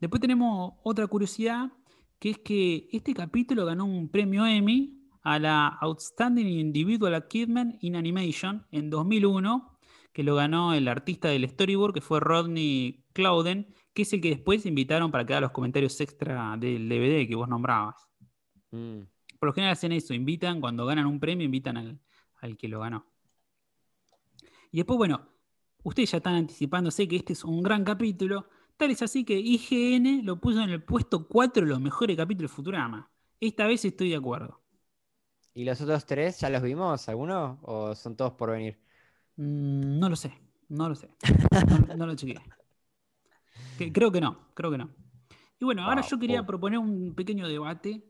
Después tenemos otra curiosidad, que es que este capítulo ganó un premio Emmy a la Outstanding Individual Achievement in Animation en 2001, que lo ganó el artista del storyboard, que fue Rodney Clouden, que es el que después invitaron para que haga los comentarios extra del DVD que vos nombrabas.
Mm.
Por lo general hacen eso, invitan, cuando ganan un premio, invitan al, al que lo ganó. Y después, bueno, ustedes ya están anticipándose que este es un gran capítulo. Tal es así que IGN lo puso en el puesto 4 de los mejores capítulos de Futurama. Esta vez estoy de acuerdo.
¿Y los otros tres ya los vimos, alguno? ¿O son todos por venir?
Mm, no lo sé, no lo sé. No, no lo chequeé. Que- creo que no, creo que no. Y bueno, ahora
Wow,
yo quería
oh.
proponer un pequeño debate.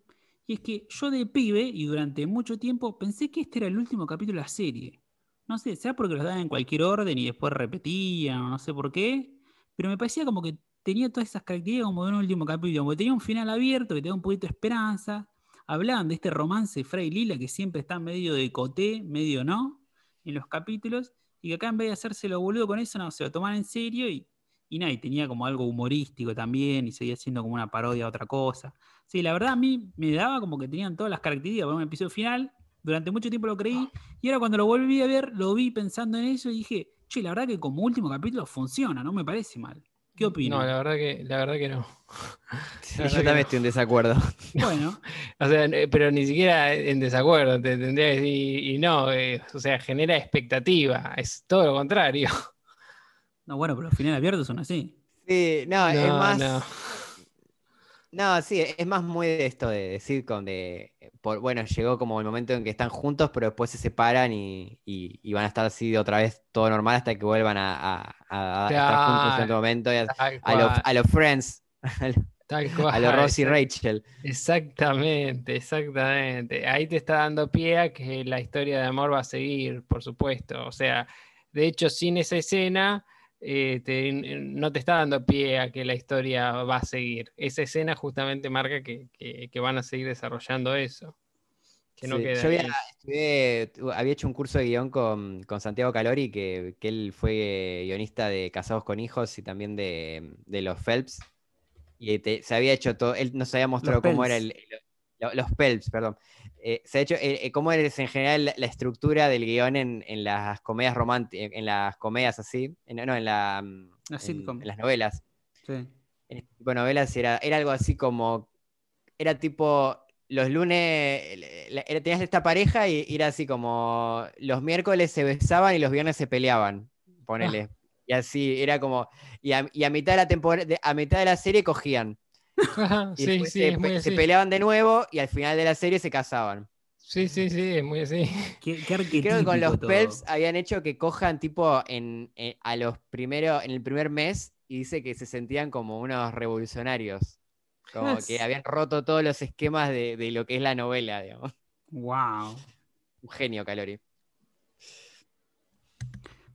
Y es que yo de pibe y durante mucho tiempo pensé que este era el último capítulo de la serie. No sé, sea porque los daban en cualquier orden y después repetían, o no sé por qué. Pero me parecía como que tenía todas esas características como de un último capítulo, como que tenía un final abierto, que te da un poquito de esperanza. Hablaban de este romance Frey Lila que siempre está medio de coté, medio no, en los capítulos. Y que acá en vez de hacérselo boludo con eso, no, se lo toman en serio y, y nada, y tenía como algo humorístico también y seguía siendo como una parodia a otra cosa. Sí, la verdad a mí me daba como que tenían todas las características para un episodio final. Durante mucho tiempo lo creí y ahora cuando lo volví a ver, lo vi pensando en eso y dije, che, la verdad que como último capítulo funciona, no me parece mal. ¿Qué opinas?
No, la verdad que, la verdad que no. Verdad
yo
que
también
no.
estoy en desacuerdo.
Bueno,
O sea, eh, pero ni siquiera en desacuerdo, te tendría que decir, y no, eh, o sea, genera expectativa, es todo lo contrario.
no, bueno, pero los finales abiertos son así.
Sí, no, es más.
no.
No, sí, es más muy de esto de, de sitcom, de, por, bueno, llegó como el momento en que están juntos, pero después se separan y, y- y van a estar así de otra vez todo normal hasta que vuelvan a, a- a- a estar juntos en otro momento, y a, los a los Friends,
tal cual,
a los Ross y Rachel.
Exactamente, exactamente. Ahí te está dando pie a que la historia de amor va a seguir, por supuesto. O sea, de hecho, sin esa escena, eh, te- no te está dando pie a que la historia va a seguir. Esa escena justamente marca que, que- que van a seguir desarrollando eso. Que no
Sí,
queda
Yo había, estudié- hecho un curso de guion con, con Santiago Calori, que, que él fue guionista de Casados con Hijos y también de, de Los Phelps. Y te- se había hecho todo, él nos había mostrado cómo era el,
Phelps.
el- lo- los Phelps, perdón. Eh, se ha hecho eh, eh, cómo es en general la, la estructura del guion en, en las comedias románticas, en las comedias así, en, no, en, la, mm,
La
en-
sitcom.
en las novelas
Sí.
en este tipo de novelas era, era algo así como, era tipo, los lunes, era- tenías esta pareja y era así como, los miércoles se besaban y los viernes se peleaban, ponele. Y así, era como, y a, y a mitad de la temporada, a mitad de la serie cogían.
Ajá,
Y
sí, sí,
se,
es muy
se
así.
peleaban de nuevo y al final de la serie se casaban.
Sí, sí, sí, es muy así.
Qué, qué
Y creo que con los
todo.
habían hecho que cojan tipo en, en- a los primeros, en el primer mes y dice que se sentían como unos revolucionarios. Como que
Es-
habían roto todos los esquemas de, de lo que es la novela, digamos.
Wow.
Un genio, Calori.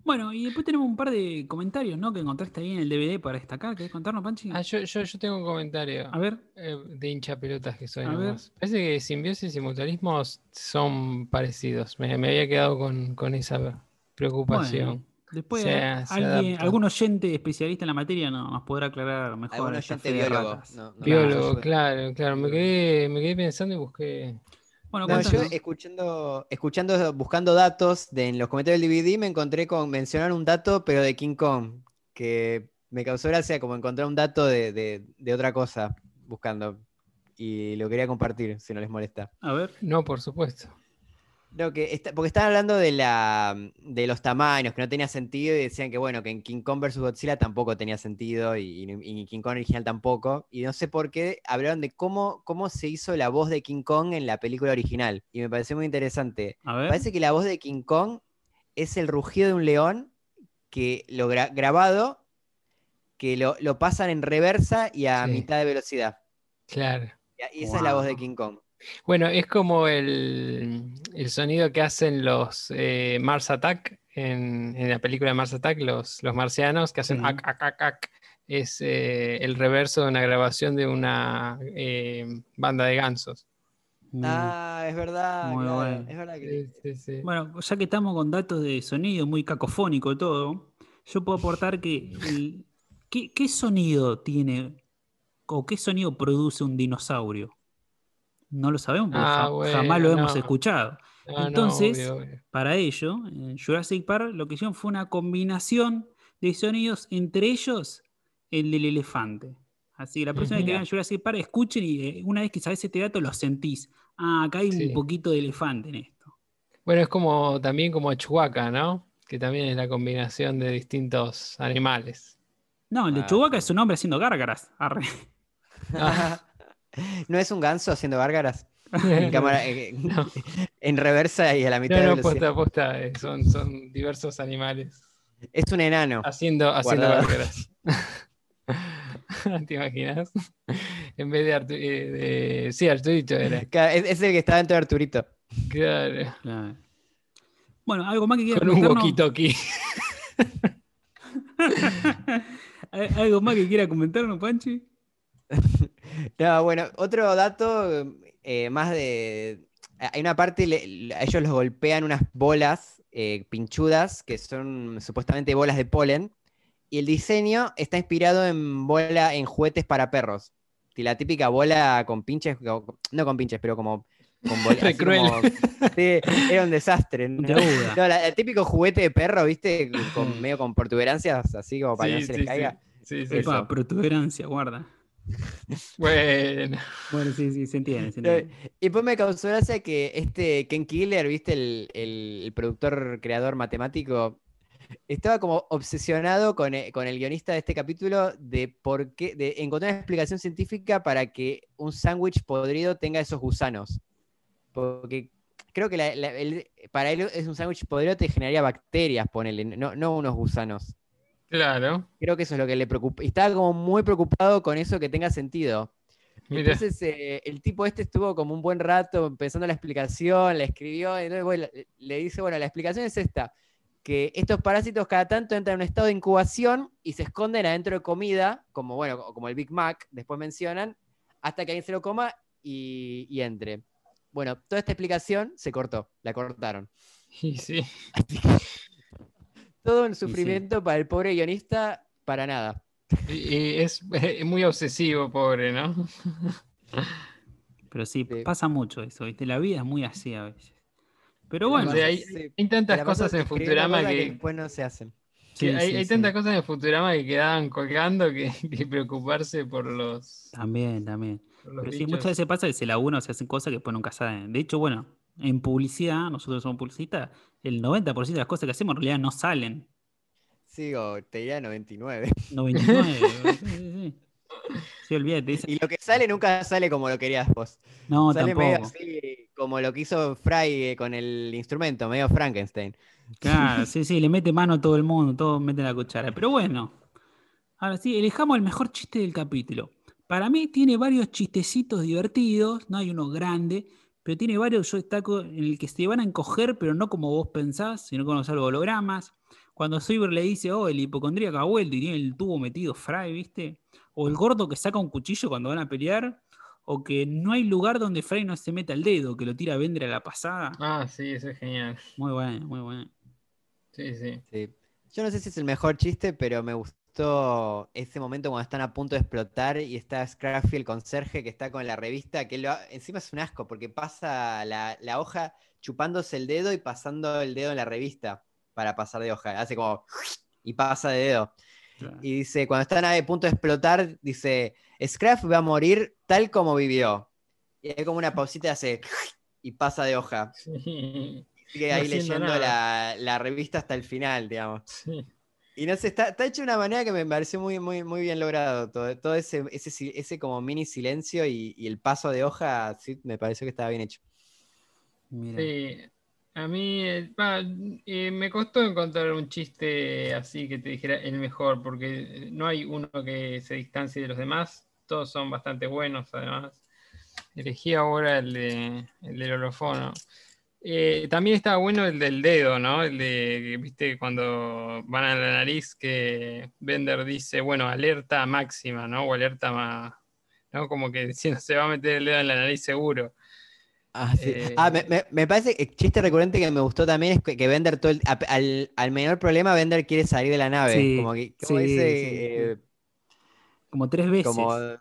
Bueno, y después tenemos un par de comentarios, ¿no? Que encontraste ahí en el DVD para destacar. ¿Querés contarnos, Panchi?
Ah, yo, yo, yo tengo un comentario.
A ver.
eh, de hincha pelotas que soy
A ver.
Parece que simbiosis y mutualismos son parecidos. Me, me había quedado con, con esa preocupación.
Bueno, después
Se- se
alguien,
adapta.
algún oyente especialista en la materia no- nos podrá aclarar mejor.
Algún oyente biólogo. No, no,
Biólogo, claro, claro. Me quedé, me quedé pensando y busqué.
Bueno,
No, yo escuchando, escuchando, buscando datos de, en los comentarios del DVD me encontré con mencionar un dato, pero de King Kong, que me causó gracia como encontrar un dato de, de- de otra cosa buscando. Y lo quería compartir, si no les molesta.
A ver.
No, por supuesto.
No, que está- porque estaban hablando de, la, de los tamaños, que no tenía sentido, y decían que bueno, que en King Kong vs. Godzilla tampoco tenía sentido, y, y- y King Kong original tampoco. Y no sé por qué hablaron de cómo, cómo se hizo la voz de King Kong en la película original. Y me pareció muy interesante.
A ver.
Parece que la voz de King Kong es el rugido de un león que lo gra- grabado, que lo, lo pasan en reversa y a
Sí.
mitad de velocidad.
Claro.
Y esa es la voz de. King Kong.
Bueno, es como el, el sonido que hacen los eh, Mars Attack en, en la película de Mars Attack, los, los marcianos que hacen
Sí.
ac, ac, ac, ac. Es eh, el reverso de una grabación de una eh, banda de gansos.
Mm.
Ah, es verdad.
Muy
claro,
bueno.
Es verdad que.
Sí, sí, sí.
Bueno, ya que estamos con datos de sonido, muy cacofónico todo, yo puedo aportar que el- ¿qué, qué sonido tiene o qué sonido produce un dinosaurio? No lo sabemos porque
Ah,
ja- jamás lo hemos escuchado.
Ah, no,
Entonces,
obvio, obvio.
Para ello, en Jurassic Park lo que hicieron fue una combinación de sonidos, entre ellos el del elefante. Así que la próxima vez que vean Jurassic Park, escuchen y eh, una vez que sabes este dato lo sentís. Ah, acá hay
Sí.
un poquito de elefante en esto.
Bueno, es como también como Chewbacca, ¿no? Que también es la combinación de distintos animales.
No, el de
Ah,
es un hombre haciendo gárgaras. Arre.
Ah.
¿No es un ganso haciendo gárgaras? En, cámara, eh,
No.
en reversa y a la mitad
No,
de
no,
velocidad.
posta, posta, eh, son, son diversos animales
Es un enano.
haciendo, haciendo gárgaras. ¿Te imaginas? En vez de, Artu- eh, de- Sí, Arturito era.
Es, es el que está dentro de Arturito.
Claro.
Claro. Bueno, algo más que quieras
Con un
comentarnos?
walkie-talkie.
¿Hay- ¿Algo más que quiera comentarnos, Panchi?
No, bueno, otro dato eh, más de. Hay una parte, le- le- a ellos los golpean unas bolas eh, pinchudas, que son supuestamente bolas de polen, y el diseño está inspirado en bola, en juguetes para perros. Y la típica bola con pinches, no con pinches, pero como con bola-
Re
así
cruel.
como- sí, era un desastre. ¿no? La- el típico juguete de perro, ¿viste? Con, medio con protuberancias, así como para que no se les caiga.
Sí, sí,
Epa, protuberancia, guarda.
Bueno.
Bueno, sí, sí, se entiende, se entiende.
Eh, Y después me causó gracia que este Ken Killer, ¿viste? El, el- el productor, creador matemático, estaba como obsesionado con, e- con el guionista de este capítulo de por qué, de encontrar una explicación científica para que un sándwich podrido tenga esos gusanos. Porque creo que la- la- el- para él es un sándwich podrido te generaría bacterias, ponele, no, no unos gusanos.
Claro.
Creo que eso es lo que le preocupa. y Estaba como muy preocupado con eso que tenga sentido. Entonces eh, el tipo este estuvo como un buen rato pensando la explicación, la escribió, y le- le dice, bueno, la explicación es esta, que estos parásitos cada tanto entran en un estado de incubación y se esconden adentro de comida, como bueno, como el Big Mac, después mencionan, hasta que alguien se lo coma y, y entre. Bueno, toda esta explicación se cortó, la cortaron.
Y sí.
Todo un
sí.
sufrimiento para el pobre guionista, para nada.
Y, y es, es muy obsesivo, pobre, ¿no?
Pero sí,
Sí.
pasa mucho eso, ¿viste? La vida es muy así a veces. Pero bueno,
hay,
Sí,
hay tantas
la
cosas en Futurama que,
después no se hacen.
sí,
hay,
sí,
hay
sí.
tantas cosas en Futurama que quedaban colgando que, que preocuparse por los,
También, también. Pero sí, muchas veces pasa que se labura o se hacen cosas que después nunca saben. De hecho, bueno, en publicidad, nosotros somos publicistas, el 90% de las cosas que hacemos en realidad no salen.
Sigo, te diría 99.
99. sí, sí, sí. Sí, olvídate. esa-
Y lo que sale nunca sale como lo querías vos.
No,
sale medio
tampoco.
así como lo que hizo Fry eh, con el instrumento, medio Frankenstein.
Claro, sí, sí, le mete mano a todo el mundo, todos meten la cuchara. Pero bueno, ahora sí, elijamos el mejor chiste del capítulo. Para mí tiene varios chistecitos divertidos, no hay uno grande, pero tiene varios, yo destaco, en el que se van a encoger, pero no como vos pensás, sino con los hologramas. Cuando Cyber le dice, oh, el hipocondríaco ha vuelto y tiene el tubo metido Fry, ¿viste? O el gordo que saca un cuchillo cuando van a pelear, o que no hay lugar donde Fry no se meta el dedo, que lo tira a Bender a la pasada.
Ah, sí, eso es genial.
Muy bueno, muy bueno.
Sí, sí.
Sí. Yo no sé si es el mejor chiste, pero me gustó ese momento cuando están a punto de explotar y está Scrappy, el conserje, que está con la revista, que lo encima es un asco, porque pasa la, la hoja chupándose el dedo y pasando el dedo en la revista para pasar de hoja. Hace como y pasa de dedo.
Claro.
Y dice, cuando están a punto de explotar, dice, Scraff va a morir tal como vivió. Y hay como una pausita y hace y pasa de hoja.
Sí,
Sigue
No
ahí leyendo la, la revista hasta el final, digamos.
sí.
Y no sé, está, está hecho de una manera que me pareció muy, muy, muy bien logrado. Todo, todo ese, ese, como mini silencio y, y el paso de hoja, sí, me pareció que estaba bien hecho.
Mira.
Sí, a mí eh, eh, me costó encontrar un chiste así que te dijera el mejor, porque no hay uno que se distancie de los demás, todos son bastante buenos además. Elegí ahora el, de, el del holofono. Eh, también estaba bueno el del dedo, ¿no? El de, viste, cuando van a la nariz que Bender dice, bueno, alerta máxima, ¿no? O alerta más, ¿no? Como que diciendo, se va a meter el dedo en la nariz seguro.
Ah, sí.
Eh,
Ah, me, me- me parece que el chiste recurrente que me gustó también es que, que Bender todo el- a- al, al menor problema, Bender quiere salir de la nave.
Sí,
como que, como
sí,
dice,
sí, sí.
eh,
Como tres veces.
como,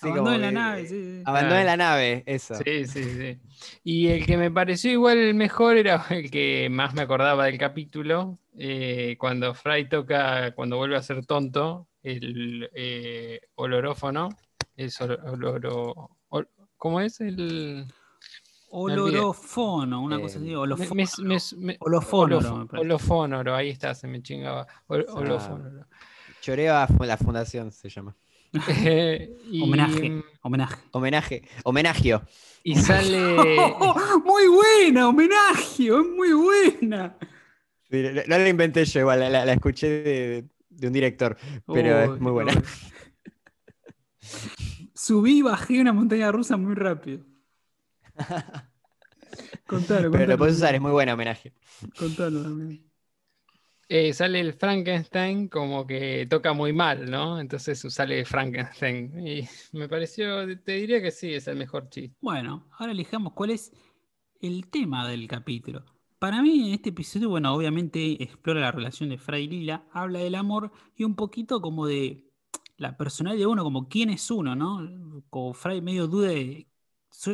Sí,
Abandonen la nave, sí, sí.
Abandonen
Claro.
la nave, eso.
Sí, sí, sí. Y el que me pareció igual el mejor era el que más me acordaba del capítulo, eh, cuando Fry toca, cuando vuelve a ser tonto, el eh, olorófono, es olo- oloro- ol- ¿cómo es? El.
Olorofono, una
Eh,
cosa así.
me-
Olofónoro.
me- me- ahí está, se me chingaba. Ol-
Ah.
olofónoro.
Choreo a la fundación se llama.
Eh, y,
Homenaje, homenaje.
Homenaje,
y sale.
muy buena, homenaje, es muy buena.
No, la inventé yo, igual, la, la escuché de, de un director, pero es muy buena.
Subí y bajé una montaña rusa muy rápido. Contalo,
Pero
contalo.
lo puedes usar, es muy buena homenaje.
Contalo, Damián.
Eh, sale el Frankenstein como que toca muy mal, ¿no? Entonces sale Frankenstein. Y me pareció, te diría que sí, es el mejor chiste.
Bueno, ahora elijamos cuál es el tema del capítulo. Para mí, en este episodio, bueno, obviamente explora la relación de Fray Lila, habla del amor y un poquito como de la personalidad de uno, como quién es uno, ¿no? Como Fray medio duda de, ¿soy-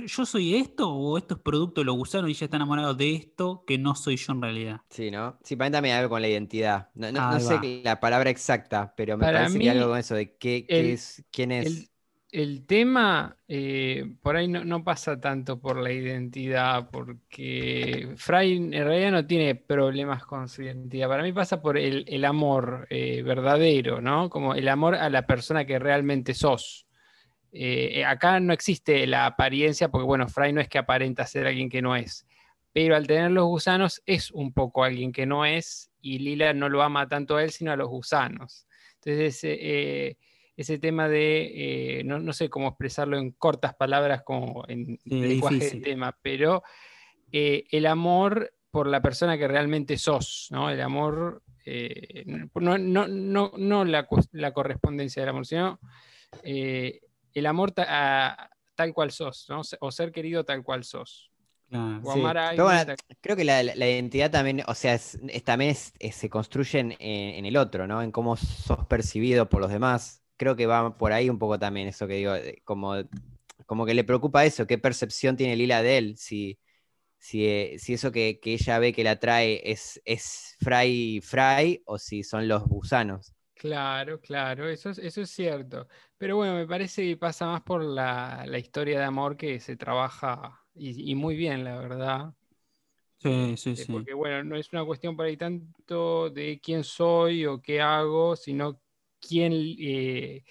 ¿yo soy esto o esto es producto de los gusanos y ella está enamorado de esto que no soy yo en realidad?
Sí, ¿no? Sí, para mí también hay algo con la identidad. No, no- no
Ahí
sé la palabra exacta, pero me
Para
parece
mí,
que hay algo con eso de qué, qué
el-
es, quién es.
El, el tema eh, por ahí no, no pasa tanto por la identidad, porque Fry en realidad no tiene problemas con su identidad. Para mí pasa por el, el amor eh, verdadero, ¿no? Como el amor a la persona que realmente sos. Eh, acá no existe la apariencia, porque bueno, Fry no es que aparenta ser alguien que no es, pero al tener los gusanos es un poco alguien que no es, y Lila no lo ama tanto a él, sino a los gusanos. Entonces, eh, ese tema de, eh, no, no sé cómo expresarlo en cortas palabras como en
Sí,
lenguaje de
difícil.
tema, pero eh, el amor por la persona que realmente sos, ¿no? El amor, eh, no, no, no, la, correspondencia del amor, sino eh, el amor ta- a- tal cual sos, ¿no? O ser querido tal cual sos. O
Sí, pero bueno, creo que la, identidad también, o sea, es, es- también es- es- se construye en, en- en el otro, ¿no? En cómo sos percibido por los demás. Creo que va por ahí un poco también eso que digo, como, como que le preocupa eso, qué percepción tiene Lila de él, si, si, eh, si eso que, que ella ve que la atrae es, es Fry Fry o si son los gusanos.
Claro, claro, eso es, eso es cierto. Pero bueno, me parece que pasa más por la, la historia de amor que se trabaja y, y muy bien, la verdad.
Sí, sí,
Eh,
sí.
Porque bueno, no es una cuestión por ahí tanto de quién soy o qué hago, sino quién... eh,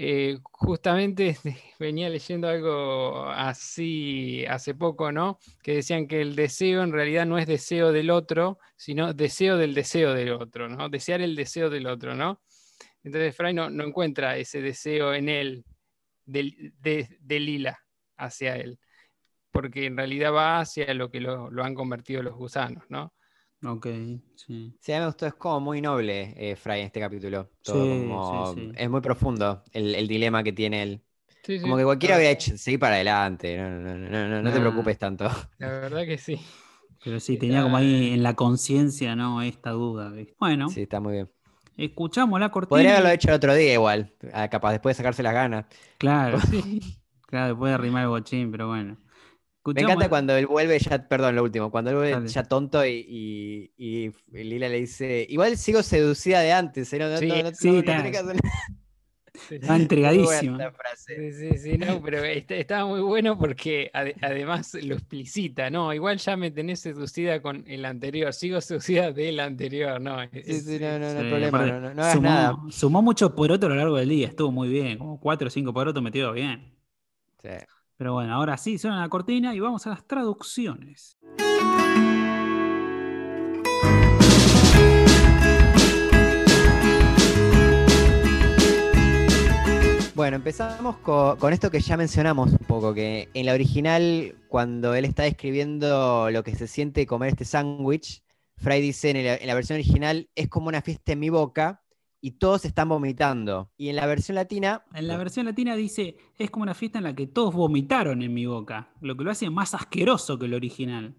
eh, justamente venía leyendo algo así hace poco, ¿no? Que decían que el deseo en realidad no es deseo del otro, sino deseo del deseo del otro, ¿no? Desear el deseo del otro, ¿no? Entonces Fry no, no encuentra ese deseo en él, del- de, de Lila hacia él, porque en realidad va hacia lo que lo, lo han convertido los gusanos, ¿no?
Ok, sí.
Sí, a mí me gustó, es como muy noble eh, Fry en este capítulo. Todo
Sí,
como-
sí, sí.
Es muy profundo el, el dilema que tiene él.
Sí,
Como que cualquiera
la-
hubiera hecho, seguir para adelante, no, no, no, no, no, no te preocupes tanto.
La verdad que sí.
Pero sí, tenía como ahí en la conciencia, ¿no? Esta duda. Bueno,
Sí, está muy bien.
escuchamos la cortina.
Podría haberlo hecho el otro día igual, ah, capaz después de sacarse las ganas.
Claro,
Sí.
claro, después de arrimar el bochín, pero bueno.
Me encanta cuando él vuelve ya, perdón, lo último, cuando él vuelve
Dale.
ya tonto y, y- y Lila le dice, igual sigo seducida de antes, ¿eh? no, no-
Sí,
no- no-
sí,
no- no
está-
Sí,
Está entregadísima.
Sí, sí, sí, no, pero está- estaba muy bueno porque ade- además lo explicita, ¿no? Igual ya me tenés seducida con el anterior, sigo seducida del anterior, ¿no?
Sí,
Es-
sí, no, no, no
Sí,
hay problema, no, no- no hagas
sumó,
nada.
sumó mucho poroto a lo largo del día, estuvo muy bien, como cuatro o cinco porotos metido bien.
Sí.
Pero bueno, ahora sí, suena la cortina y vamos a las traducciones.
Bueno, empezamos co- con, esto que ya mencionamos un poco, que en la original, cuando él está describiendo lo que se siente comer este sándwich, Fry dice en la versión original, es como una fiesta en mi boca y todos están vomitando. Y en la versión latina,
En la versión latina dice, es como una fiesta en la que todos vomitaron en mi boca, lo que lo hace más asqueroso que el original.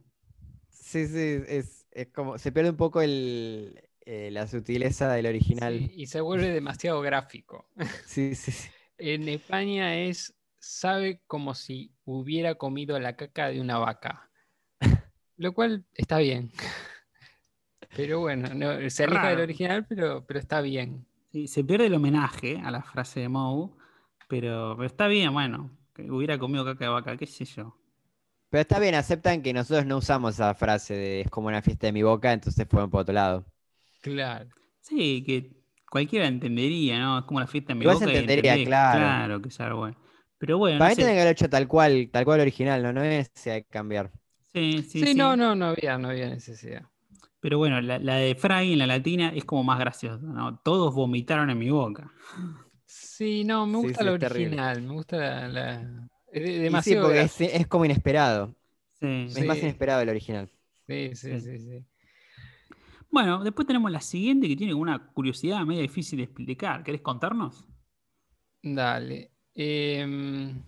sí, sí, es, es como, se pierde un poco el, eh, la sutileza del original.
sí, y se vuelve demasiado gráfico.
Sí, sí, sí.
En España es sabe como si hubiera comido la caca de una vaca. Lo cual está bien. Pero bueno, no, se aleja del original, pero, pero está bien.
Sí, se pierde el homenaje a la frase de Moe, pero, pero está bien, bueno, que hubiera comido caca de vaca, qué sé yo.
Pero está bien, aceptan que nosotros no usamos esa frase de es como una fiesta de mi boca, entonces fueron por otro lado.
Claro.
Sí, que cualquiera entendería, ¿no? Es como la fiesta en mi
Igual
boca y
entendería,
entendés,
claro.
Claro, que es algo bueno. Pero bueno,
Para
no
mí tienen que haberlo hecho tal cual, tal cual original, no, no es si hay que cambiar.
Sí, sí,
Sí,
sí.
no, no, no había, no había necesidad.
Pero bueno, la, la de Fry en la latina es como más graciosa, ¿no? Todos vomitaron en mi boca.
Sí, no, me
Sí,
gusta
sí,
la
es terrible.
original, me gusta la... la- es de-
Y sí,
demasiado
porque es, es como inesperado.
Sí.
Es más
Sí.
inesperado el original.
Sí, sí,
Sí.
sí, sí.
Bueno, después tenemos la siguiente que tiene una curiosidad medio difícil de explicar. ¿Querés contarnos?
Dale. Em,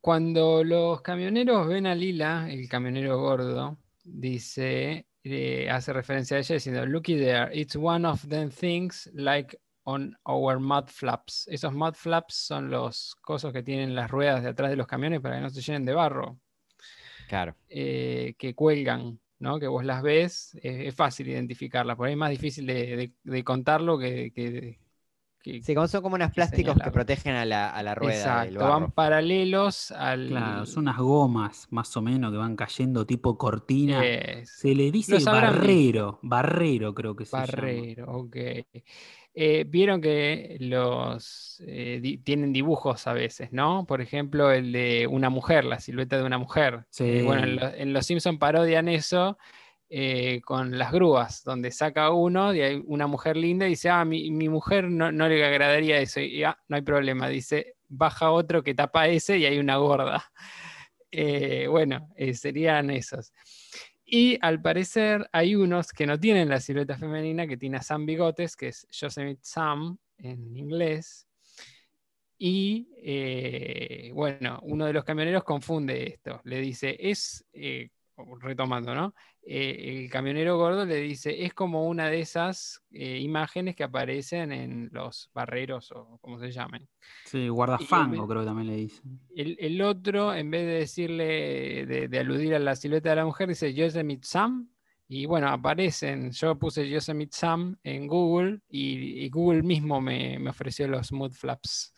cuando los camioneros ven a Lila, el camionero gordo, dice, eh, hace referencia a ella diciendo, Looky there, it's one of them things like on our mud flaps. Esos mud flaps son los cosos que tienen las ruedas de atrás de los camiones para que no se llenen de barro,
Claro.
eh, que cuelgan, ¿no? Que vos las ves, es fácil identificarlas, por ahí es más difícil de, de- de contarlo que, que- que-
Sí, como son como unos plásticos que protegen a la, a la rueda del
van paralelos al.
Claro, son unas gomas más o menos que van cayendo tipo cortina.
Es,
Se le dice barrero, barrero creo que se llama.
Barrero, ok. Eh, Vieron que los eh, di- tienen dibujos a veces, ¿no? Por ejemplo, el de una mujer, la silueta de una mujer. Eh, bueno, en,
Sí.
lo- en Los Simpson parodian eso eh, con las grúas, donde saca uno y hay una mujer linda y dice, ah, mi, mi mujer no, no le agradaría eso. Y ah, no hay problema. Dice, baja otro que tapa ese y hay una gorda. Eh, bueno, eh, serían esos. Y al parecer hay unos que no tienen la silueta femenina, que tiene a Sam Bigotes, que es Yosemite Sam en inglés. Y bueno, uno de los camioneros confunde esto. Le dice, es, retomando, ¿no? Eh, el camionero gordo le dice, es como una de esas eh, imágenes que aparecen en los barreros o como se llamen.
Sí, guardafango creo que también le dicen.
El, el otro, en vez de decirle, de, de aludir a la silueta de la mujer, dice Yosemite Sam. Y bueno, aparecen. Yo puse Yosemite Sam en Google y, y Google mismo me, me ofreció los mood flaps.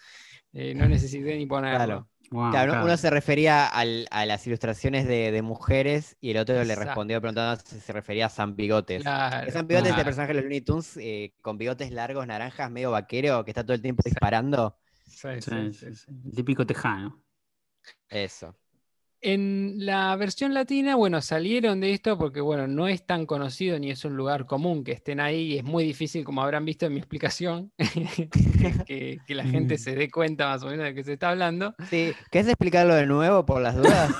Eh, no necesité ni ponerlo.
Claro.
Guau,
Claro,
claro.
uno se refería al- a las ilustraciones de, de mujeres y el otro le respondió preguntando si se refería a San Bigotes.
Claro,
San Bigotes es el personaje de los Looney Tunes eh, con bigotes largos, naranjas, medio vaquero, que está todo el tiempo disparando.
Sí,
Sí,
sí,
sí,
sí.
sí. El típico tejano.
Eso.
En la versión latina, bueno, salieron de esto porque, bueno, no es tan conocido ni es un lugar común que estén ahí y es muy difícil, como habrán visto en mi explicación, que, que la gente se dé cuenta más o menos de qué se está hablando.
Sí, ¿querés explicarlo de nuevo por las dudas?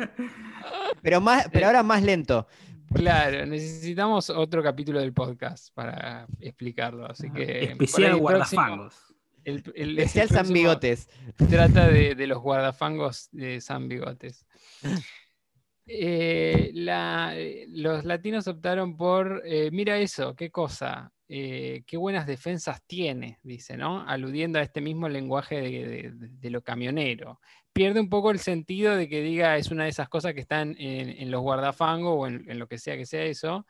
pero, más, pero ahora más lento.
Claro, necesitamos otro capítulo del podcast para explicarlo, así que... por ahí
Especial
próximo- el- el- el
Especial San
próximo
Bigotes.
Trata de, de los guardafangos de San Bigotes. Eh, la- los latinos optaron por, eh, mira eso, qué cosa, eh, qué buenas defensas tiene, dice, ¿no? Aludiendo a este mismo lenguaje de, de- de- de lo camionero. Pierde un poco el sentido de que diga es una de esas cosas que están en, en los guardafangos o en, en lo que sea que sea eso,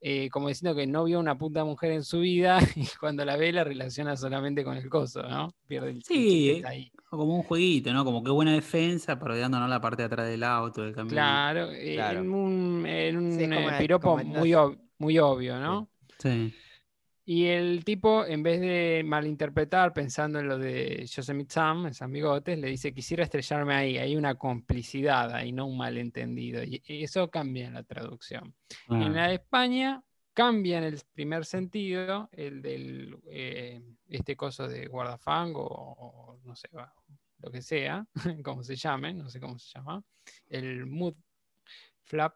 eh, como diciendo que no vio una puta mujer en su vida y cuando la ve la relaciona solamente con el coso, ¿no? Pierde el
Sí,
ahí.
Como un jueguito, ¿no? Como qué buena defensa, parodiándonos la parte de atrás del auto, del camión.
Claro, eh,
Claro.
en un, en un,
Sí, como
eh, piropo
como
muy, ob- muy obvio, ¿no?
Sí.
Y el tipo, en vez de malinterpretar pensando en lo de Yosemite Sam, en San Bigotes, le dice, quisiera estrellarme ahí, hay una complicidad ahí, no un malentendido. Y eso cambia en la traducción. En
claro.
la de España cambia en el primer sentido, el del eh, este coso de guardafango o, o no sé, lo que sea, como se llame, no sé cómo se llama, el mood flap.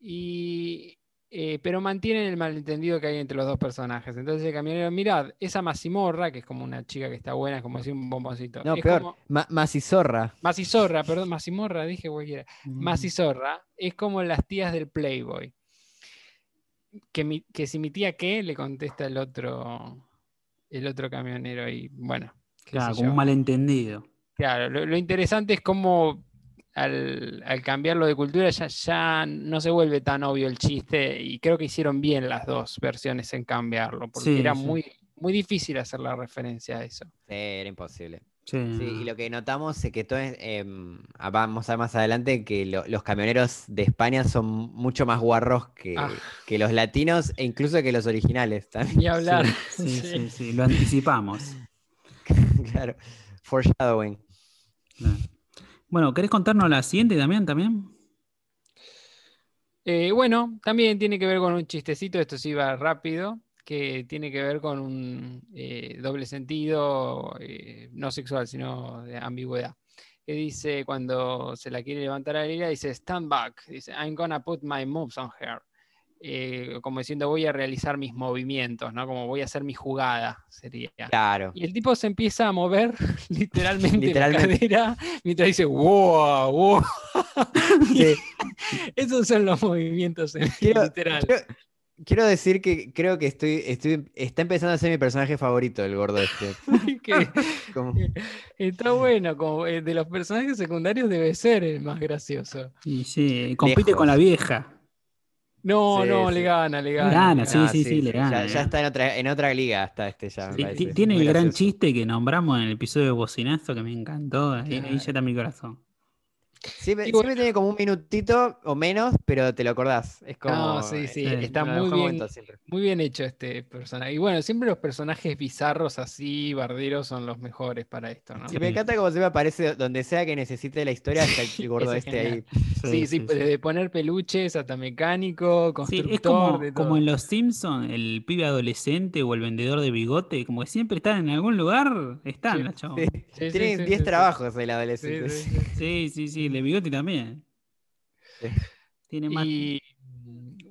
Y, eh, pero mantienen el malentendido que hay entre los dos personajes. Entonces el camionero, mirad, esa mazimorra, que es como una chica que está buena, es como decir un bomboncito.
No,
es
peor.
como-
Ma- Macizorra.
Macizorra, perdón, mazimorra, dije cualquiera.
Mm.
Macizorra es como las tías del Playboy. Que, mi- que si mi tía qué, le contesta el otro. el otro camionero y bueno.
Claro, como un malentendido.
Claro, lo, lo interesante es cómo al, al cambiarlo de cultura ya, ya no se vuelve tan obvio el chiste y creo que hicieron bien las dos versiones en cambiarlo, porque
Sí,
era
sí.
muy, muy difícil hacer la referencia a eso.
Sí, era imposible.
Sí,
Sí, y lo que notamos es que todo es, em, ah, vamos a ver más adelante que lo- los camioneros de España son mucho más guarros que,
Ah.
que los latinos e incluso que los originales también.
Ni hablar.
Sí, sí,
Sí.
sí, sí, lo anticipamos.
Claro. Foreshadowing.
Claro. Bueno, ¿querés contarnos la siguiente, Damián, también?
Eh, bueno, también tiene que ver con un chistecito, esto sí va rápido, que tiene que ver con un eh, doble sentido, eh, no sexual, sino de ambigüedad. Que dice cuando se la quiere levantar a Lila, dice stand back, dice I'm gonna put my moves on her. Eh, como diciendo voy a realizar mis movimientos, ¿no? Como voy a hacer mi jugada, sería.
Claro.
Y el tipo se empieza a mover literalmente,
Literalmente.
la cadera mientras dice wow, wow.
Sí.
Esos son los movimientos en
Quiero-
literal.
Quiero, quiero decir que creo que estoy, estoy, está empezando a ser mi personaje favorito, el gordo este.
Que
Como-
está bueno, como eh, de los personajes secundarios debe ser el más gracioso.
Y sí, compite con la vieja.
No,
Sí,
no,
sí.
le gana, le gana.
gana,
le
sí,
Ah,
sí, sí, le gana,
Ya,
gana.
está en otra, en otra liga, está este ya.
tiene
Muy
el gran chiste que nombramos en el episodio de Bocinazo que me encantó. Ahí, ahí ya está mi corazón.
Siempre, siempre tiene como un minutito o menos, pero te lo acordás. Es como.
No, sí, sí,
eh,
está muy bien,
siempre.
muy bien hecho este personaje. Y bueno, siempre los personajes bizarros así, barderos, son los mejores para esto, ¿no?
Sí, me encanta como se me aparece donde sea que necesite la historia, está el gordo
es
este ahí.
Sí, sí, desde poner peluches hasta mecánico,
Sí,
constructor,
es como,
de
como
todo.
en Los Simpsons, el pibe adolescente o el vendedor de bigote, como que siempre están en algún lugar, están
Sí.
Sí,
sí,
Tienen
sí,
10
sí, sí.
trabajos el
Sí,
adolescente.
sí, sí.
Sí, sí, sí, de bigote también.
Sí.
Tiene más.
Y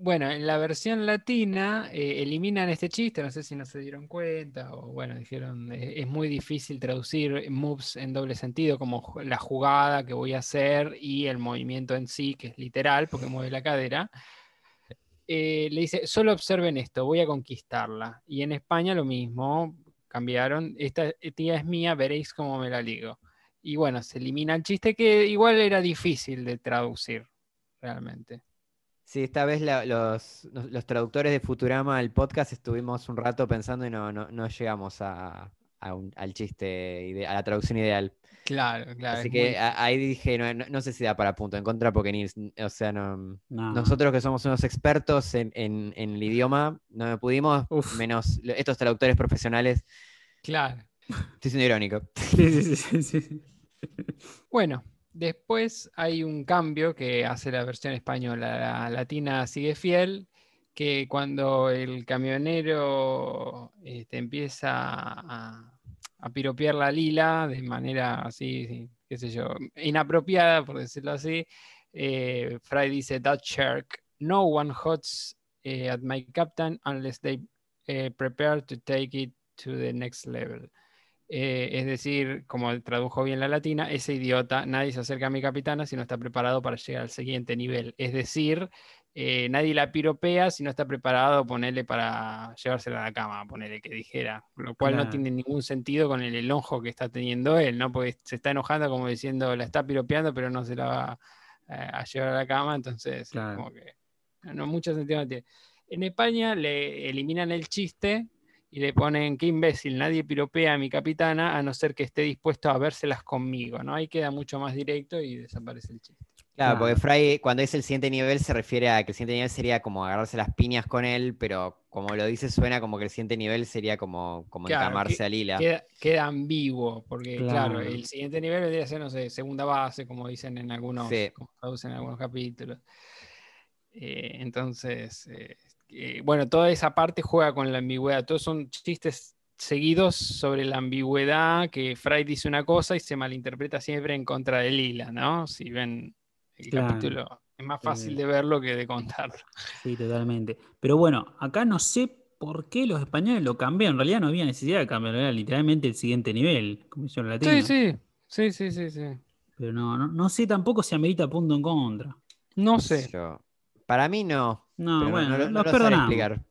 bueno, en la versión latina eh, eliminan este chiste, no sé si no se dieron cuenta o bueno, dijeron, eh, es muy difícil traducir moves en doble sentido, como la jugada que voy a hacer y el movimiento en sí, que es literal, porque mueve la cadera. Eh, le dice, solo observen esto, voy a conquistarla. Y en España lo mismo, cambiaron, esta tía es mía, veréis cómo me la ligo. Y bueno, se elimina el chiste que igual era difícil de traducir, realmente.
Sí, esta vez la- los, los- traductores de Futurama, el podcast, estuvimos un rato pensando y no, no, no llegamos a, a un- al chiste, ide- a la traducción ideal.
Claro, claro.
Así
es
que
muy-
a- ahí dije, no, no- no sé si da para punto en contra, porque ni, o sea, no,
No.
nosotros que somos unos expertos en, en- en el idioma, no pudimos,
Uf.
menos estos traductores profesionales.
Claro.
Estoy siendo irónico.
Sí, sí, sí, sí.
Bueno, después hay un cambio que hace la versión española. La latina sigue fiel, que cuando el camionero este, empieza a, piropear la lila de manera así, sí, qué sé yo, inapropiada, por decirlo así, eh, Fry dice, that shark, no one hots eh, at my captain unless they eh, prepare to take it to the next level. Eh, es decir, como tradujo bien la latina, ese idiota, nadie se acerca a mi capitana si no está preparado para llegar al siguiente nivel. Es decir, eh, nadie la piropea si no está preparado, ponerle para llevársela a la cama, ponerle que dijera. Lo cual no tiene ningún sentido con el enojo que está teniendo él, ¿no? Porque se está enojando como diciendo, la está piropeando, pero no se la va eh, a llevar a la cama, entonces
Claro.
como que no, no, mucho sentido no tiene. En España le eliminan el chiste y le ponen qué imbécil, nadie piropea a mi capitana a no ser que esté dispuesto a vérselas conmigo, ¿no? Ahí queda mucho más directo y desaparece el chiste.
Claro, porque. Fry, cuando dice el siguiente nivel, se refiere a que el siguiente nivel sería como agarrarse las piñas con él, pero como lo dice, suena como que el siguiente nivel sería como, como
Claro,
encamarse
que-
a Lila.
Queda, queda ambiguo, porque claro.
Claro.
el siguiente nivel vendría a ser, no sé, segunda base, como dicen en algunos,
Sí.
como traducen en algunos capítulos. Eh, entonces, eh, eh, bueno, toda esa parte juega con la ambigüedad. Todos son chistes seguidos sobre la ambigüedad, que Fry dice una cosa y se malinterpreta siempre en contra de Lila, ¿no? Si ven el
Claro.
capítulo, es más fácil
Sí.
de verlo que de contarlo.
Sí, totalmente. Pero bueno, acá no sé por qué los españoles lo cambiaron. En realidad no había necesidad de cambiarlo, era literalmente el siguiente nivel, como hicieron
Sí, sí, sí, sí, sí, sí.
Pero no, no, no sé tampoco si amerita punto en contra.
No sé.
Yo- Para mí no.
No,
pero
bueno,
no, lo- no
los
lo
perdonamos.
explicar.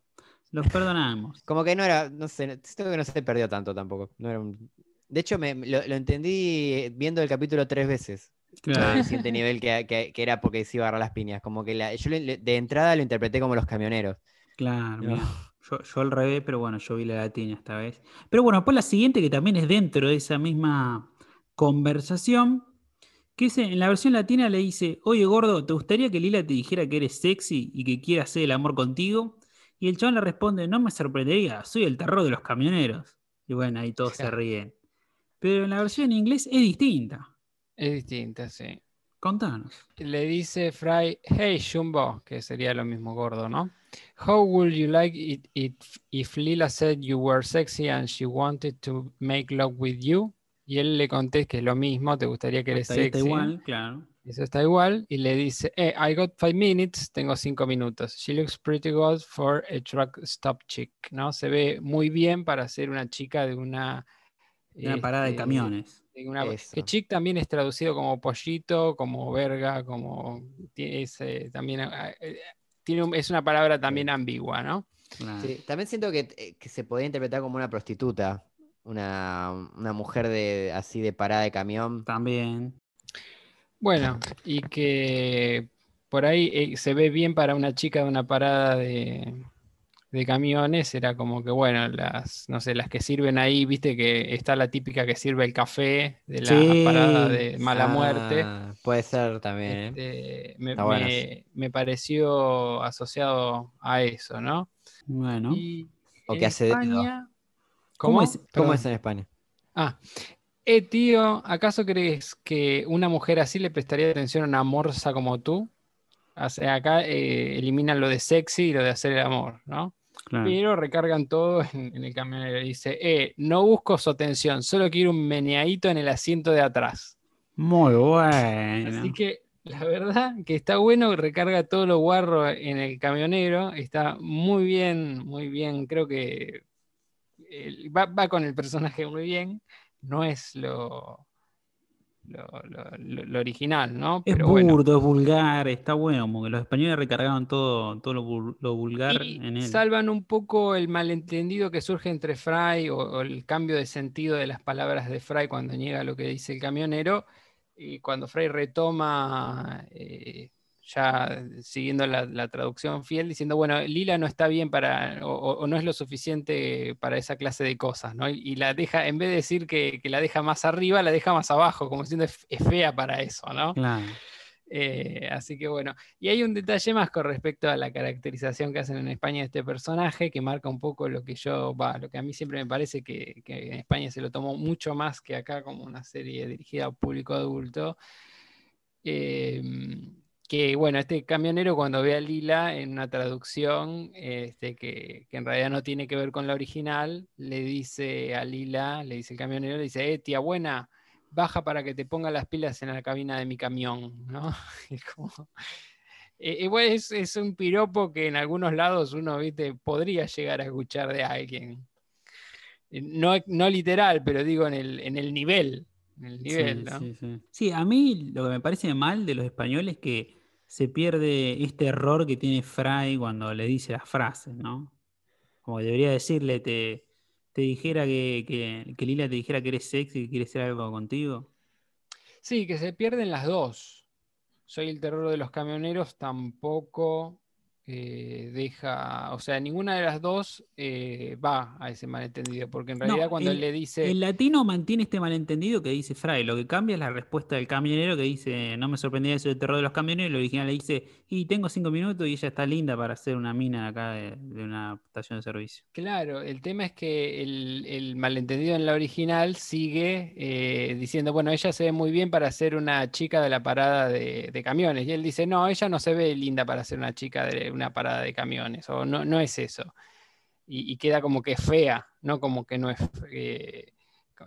Los perdonamos.
Como que no era, no sé, siento que no se perdió tanto tampoco. No era un- De hecho, me, lo, lo entendí viendo el capítulo tres veces.
Claro.
El siguiente nivel que, que- que era porque se iba a agarrar las piñas. Como que la- yo le- de entrada lo interpreté como los camioneros.
Claro, mira. Yo, yo al revés, pero bueno, yo vi la latina esta vez. Pero bueno, después la siguiente que también es dentro de esa misma conversación, que es en la versión latina le dice, oye gordo, ¿te gustaría que Lila te dijera que eres sexy y que quiere hacer el amor contigo? Y el chabón le responde, no me sorprendería, soy el terror de los camioneros. Y bueno, ahí todos se ríen. Pero en la versión en inglés es distinta.
Es distinta, sí.
Contanos.
Le dice Fry, hey Jumbo, que sería lo mismo gordo, ¿no? How would you like it, it if Lila said you were sexy and she wanted to make love with you? Y él le contesta que es lo mismo, te gustaría que eres
ahí está
sexy.
igual, claro.
Eso está igual. Y le dice, eh, I got five minutes, tengo cinco minutos. She looks pretty good for a truck stop chick, ¿no? Se ve muy bien para ser una chica de una...
Una parada de
este,
camiones.
de una- que chick también es traducido como pollito, como verga, como... es, eh, también, ah, eh, tiene un- es una palabra también ambigua, ¿no?
Sí, también siento que, que se podía interpretar como una prostituta. Una, una mujer de así de parada de camión.
También.
Bueno, y que por ahí eh, se ve bien para una chica de una parada de, de camiones, era como que, bueno, las, no sé, las que sirven ahí, viste que está la típica que sirve el café de la
Sí.
parada de mala muerte.
Ah, Puede ser también, ¿eh?
Este, me,
Está bueno
me- me pareció asociado a eso, ¿no?
Bueno.
Y
O que hace dedo.
España-
¿Cómo es?
¿Cómo es en España?
Ah, eh, tío, ¿acaso crees que una mujer así le prestaría atención a una morsa como tú? O sea, acá eh, eliminan lo de sexy y lo de hacer el amor, ¿no?
Claro.
Pero recargan todo en, en el camionero. Dice, eh, no busco su atención, solo quiero un meneadito en el asiento de atrás.
Muy bueno.
Así que la verdad que está bueno, recarga todo lo guarro en el camionero, está muy bien, muy bien, creo que va, va con el personaje muy bien, no es lo, lo, lo- lo- lo original, ¿no?
Es
Pero bueno.
burdo, es vulgar, está bueno, como que los españoles recargaban todo, todo lo, vul- lo vulgar
Y
en él.
salvan un poco el malentendido que surge entre Fry o, o el cambio de sentido de las palabras de Fry cuando niega lo que dice el camionero y cuando Fry retoma, eh, ya siguiendo la, la traducción fiel, diciendo, bueno, Lila no está bien para, o, no es lo suficiente para esa clase de cosas, ¿no? Y, y la deja, en vez de decir que, que la deja más arriba, la deja más abajo, como diciendo es, es fea para eso, ¿no?
Claro.
Eh, así que bueno, y hay un detalle más con respecto a la caracterización que hacen en España de este personaje que marca un poco lo que yo, lo que a mí siempre me parece que, que en España se lo tomó mucho más que acá como una serie dirigida a público adulto. Eh, que bueno, este camionero cuando ve a Lila en una traducción este, que, que en realidad no tiene que ver con la original, le dice a Lila, le dice el camionero, le dice, eh, tía buena, baja para que te ponga las pilas en la cabina de mi camión, ¿no? Eh, es, es un piropo que en algunos lados uno, viste, podría llegar a escuchar de alguien. Eh, No, no literal, pero digo en el, en el nivel. En el nivel,
sí,
¿no?
sí, sí. Sí, a mí lo que me parece mal de los españoles es que se pierde este error que tiene Fry cuando le dice las frases, ¿no? Como debería decirle, te, te dijera que, que, que Lila te dijera que eres sexy, que quiere hacer algo contigo.
Sí, que se pierden las dos. Soy el terror de los camioneros tampoco eh, deja, o sea, ninguna de las dos eh, va a ese malentendido, porque en realidad
No,
cuando
el-
él le dice...
El latino mantiene este malentendido que dice Fry. Lo que cambia es la respuesta del camionero que dice, no me sorprendía eso del terror de los camioneros. El original le dice, y tengo cinco minutos y ella está linda para hacer una mina acá de, de una estación de servicio.
Claro, el tema es que el, el malentendido en la original sigue eh, diciendo, bueno, ella se ve muy bien para ser una chica de la parada de, de camiones. Y él dice, no, ella no se ve linda para ser una chica de una parada de camiones, o no, no es eso. Y, y queda como que fea, no como que no es eh,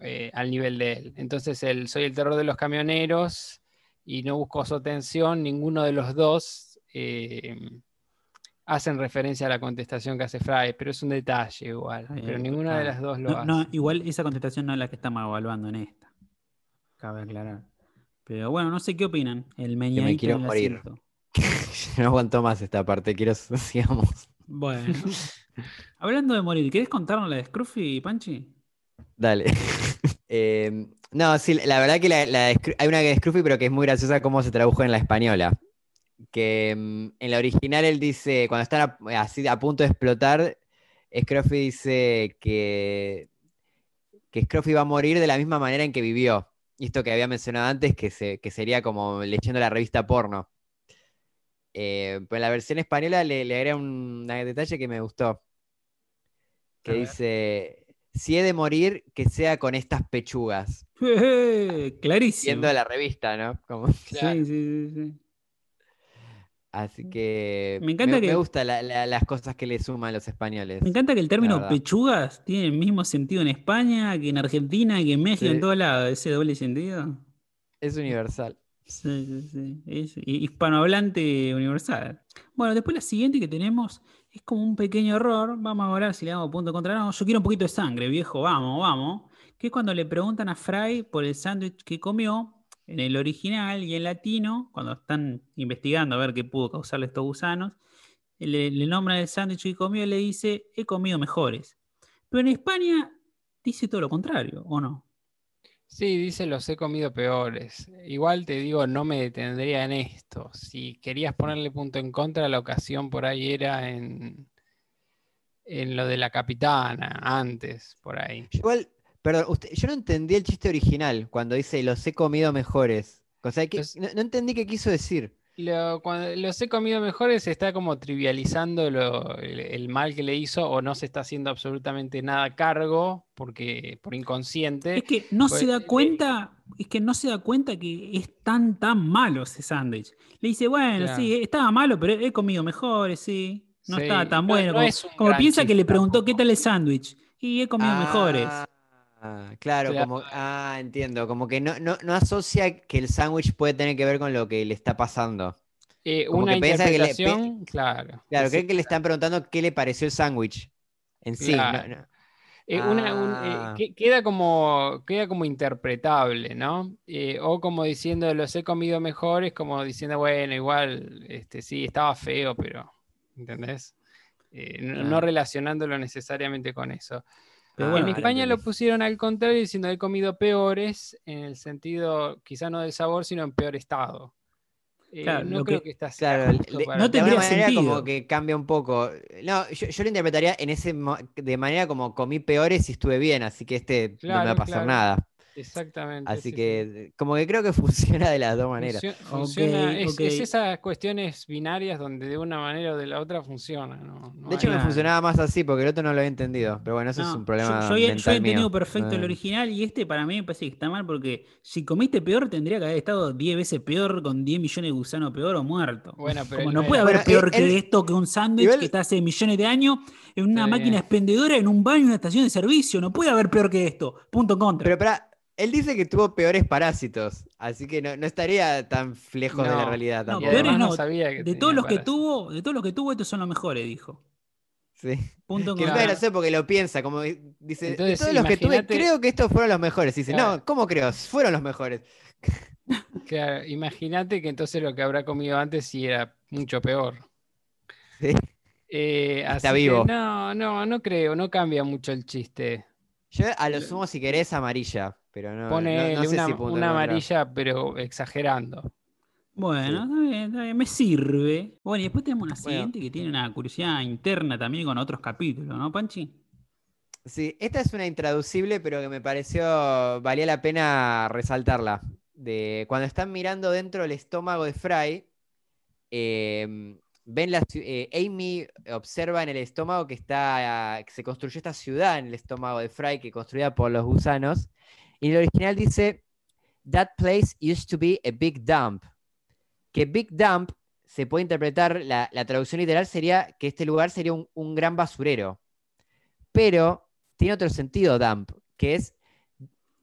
eh, al nivel de él. Entonces, el soy el terror de los camioneros y no busco su atención, ninguno de los dos. eh, hacen referencia a la contestación que hace Fry, pero es un detalle igual. Pero ninguna de
claro.
las dos lo
No,
hace.
no, igual esa contestación no es la que estamos evaluando en esta. Cabe aclarar. Pero bueno, no sé qué opinan. El meñadito
quiero
en el
morir.
asiento.
no aguanto más esta parte, quiero sigamos.
Bueno. Hablando de morir, ¿querés contarnos la de Scruffy, Panchi?
Dale. Eh, no, sí, la verdad que la- la de hay una que es Scruffy, pero que es muy graciosa cómo se tradujo en la española. Que mm, en la original él dice, cuando están a- así a punto de explotar, Scruffy dice que, que Scruffy va a morir de la misma manera en que vivió. Y esto que había mencionado antes, que, se- que sería como leyendo la revista porno. Eh, pero en la versión española le, le agrega un detalle que me gustó. Que dice, si he de morir, que sea con estas pechugas.
Clarísimo.
Viendo la revista, ¿no? Como-
Claro.
Sí, sí, sí, sí.
así que
Me encanta que-
gustan las cosas que le suman los españoles.
Me encanta que el término pechugas tiene el mismo sentido en España que en Argentina, que en México,
Sí.
en todos lados. Ese doble sentido.
Es universal.
Sí, sí, sí. Hispanohablante universal. Bueno, después la siguiente que tenemos es como un pequeño error. Vamos a ver si le damos punto contra no. Yo quiero un poquito de sangre, viejo. Vamos, vamos. Que es cuando le preguntan a Fry por el sándwich que comió en el original y en latino, cuando están investigando a ver qué pudo causarle estos gusanos, le, le nombran el sándwich que comió y le dice, he comido mejores. Pero en España dice todo lo contrario, ¿o no?
Sí, dice los he comido peores. Igual te digo, no me detendría en esto. Si querías ponerle punto en contra, la ocasión por ahí era en, en lo de la capitana, antes, por ahí.
Igual, perdón, usted- yo no entendí el chiste original cuando dice los he comido mejores. O sea, que, no, no entendí qué quiso decir.
Lo- cuando los he comido mejores se está como trivializando lo- el, el mal que le hizo o no se está haciendo absolutamente nada a cargo porque por inconsciente.
Es que no
Pues,
se da
eh,
cuenta, es que no se da cuenta que es tan, tan malo ese sándwich. Le dice, bueno,
Claro.
sí, estaba malo, pero he comido mejores, sí. No
Sí,
estaba tan
no-
bueno.
no
como piensa que le preguntó
tampoco.
qué tal el sándwich. Y he comido mejores.
Ah, claro, como, ah, entiendo, como que no, no, no asocia que el sándwich puede tener que ver con lo que le está pasando.
Eh,
como
una
que piensa que le-
claro.
Claro, creo que le están preguntando qué le pareció el sándwich en sí. no-
Claro.
no.
Eh, una- un- eh,
Ah.
que- queda como, queda como interpretable, ¿no? O como diciendo, los he comido mejores, como diciendo, bueno, igual, este, sí, estaba feo, pero, ¿entendés? Eh, no, relacionándolo necesariamente con eso.
Pero
Ah,
bueno,
en España lo pusieron al contrario, diciendo, he comido peores, en el sentido, quizá no del sabor, sino en peor estado. Eh,
Claro,
no creo
que-
que está sea
Claro,
justo
le-
para-
no
de alguna
tendría
manera como
sentido.
que cambia un poco. No, yo, yo lo interpretaría en ese mo- de manera como comí peores y estuve bien, así que este no me va a pasar
claro.
nada.
Exactamente.
Así
sí, sí.
que como que creo que funciona de las dos maneras.
Funcio- funciona- es, esas cuestiones binarias donde de una manera o de la otra funciona. No, no
De hecho
hay-
me funcionaba más así porque el otro no lo había entendido. Pero bueno, eso es un
yo-
problema
yo, yo
mental
había entendido
mío.
perfecto el
No,
original y este para mí me parece que está mal porque si comiste peor tendría que haber estado 10 veces peor con 10 millones de gusanos peor o muerto.
Bueno, pero
Como no puede haber
Bueno,
peor
él-
que
él-
esto que un sándwich que está hace millones de años en una máquina
bien.
expendedora, en un baño, en una estación de servicio. No puede haber peor que esto. Punto contra.
Pero para, él dice que tuvo peores parásitos, así que no, no estaría tan lejos de la realidad
no,
y
tampoco.
peores no.
sabía que
de todos los que tuvo, de todos los que tuvo, estos son los mejores, dijo.
Sí.
Punto
Que es gracioso porque lo piensa, como di- dice,
Entonces,
de todos los que tuve, creo que estos fueron los mejores. Y dice,
Claro.
no, ¿cómo creo? Fueron los mejores.
Claro, imagínate que entonces lo que habrá comido antes sí era mucho peor.
Sí.
Eh,
Está
así que
vivo.
no, no, no creo, no cambia mucho el chiste.
Yo a lo sumo, si querés, amarilla, pero no, no-
Pone
no sé
una,
si
amarilla, pero exagerando.
Bueno,
Sí.
está bien, está bien, me sirve. Bueno, y después tenemos una
Bueno.
siguiente que tiene una curiosidad interna también con otros capítulos, ¿no, Panchi?
Sí, esta es una intraducible, pero que me pareció valía la pena resaltarla. De cuando están mirando dentro del estómago de Fry, eh, ven la eh, Amy observa en el estómago que está que se construyó esta ciudad en el estómago de Fry, que construida por los gusanos. Y el original dice That place used to be a big dump. Que big dump se puede interpretar, la, la traducción literal sería que este lugar sería un- un gran basurero. Pero tiene otro sentido dump, que es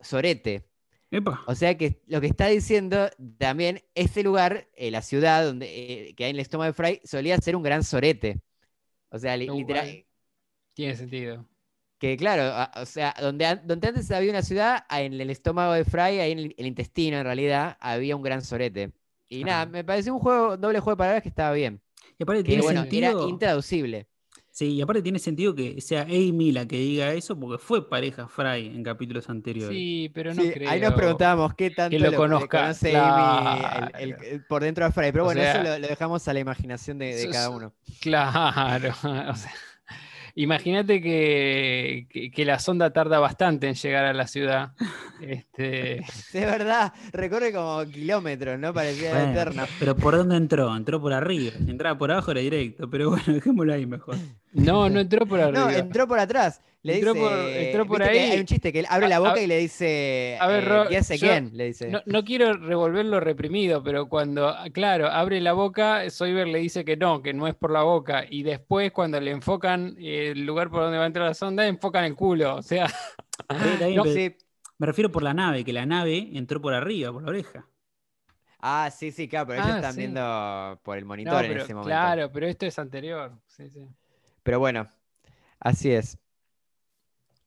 sorete.
Epa.
O sea que lo que está diciendo también, este lugar, eh, la ciudad donde, eh, que hay en el estómago de Fry, solía ser un gran sorete. O sea, li- literal.
Tiene sentido.
Que claro, a- o sea, donde, donde antes había una ciudad, ah, en el estómago de Fry, ahí en el, el intestino en realidad, había un gran sorete. Y nada, me pareció un juego, doble juego de palabras que estaba bien.
Y aparte
Que
tiene
bueno,
sentido.
era intraducible.
Sí, y aparte tiene sentido que sea Amy la que diga eso, porque fue pareja Fry en capítulos anteriores.
Sí, pero no
Sí,
creo.
ahí nos preguntábamos qué tanto
lo
lo
conozca,
conoce Amy
claro.
el- el- el- por dentro de Fry. Pero
O
bueno,
sea,
eso lo, lo dejamos a la imaginación de, de cada uno.
Claro. o sea, imagínate que, que- que la sonda tarda bastante en llegar a la ciudad. Este,
es verdad, recorre como kilómetros, ¿no? Parecía
Bueno,
eterno.
Pero ¿por dónde entró? Entró por arriba. Si entraba por abajo era directo. Pero bueno, dejémoslo ahí mejor.
no, no entró por arriba.
No, entró por atrás. Le
Entró
dice,
por- entró ahí.
Hay un chiste que él abre la
a-
boca y le dice,
a ver,
eh, "Yes
yo-
again", le dice.
No, no quiero revolverlo reprimido, pero cuando, claro, abre la boca, Soyber le dice que no, que no es por la boca. Y después, cuando le enfocan eh, el lugar por donde va a entrar la sonda, enfocan el culo. O sea,
bien,
No, sí.
Me refiero por la nave, que la nave entró por arriba, por la oreja.
Ah, sí, sí, claro, pero ellos
Ah,
están
sí.
viendo por el
no,
monitor en ese momento.
claro, pero esto es anterior. Sí, sí.
Pero bueno, así es.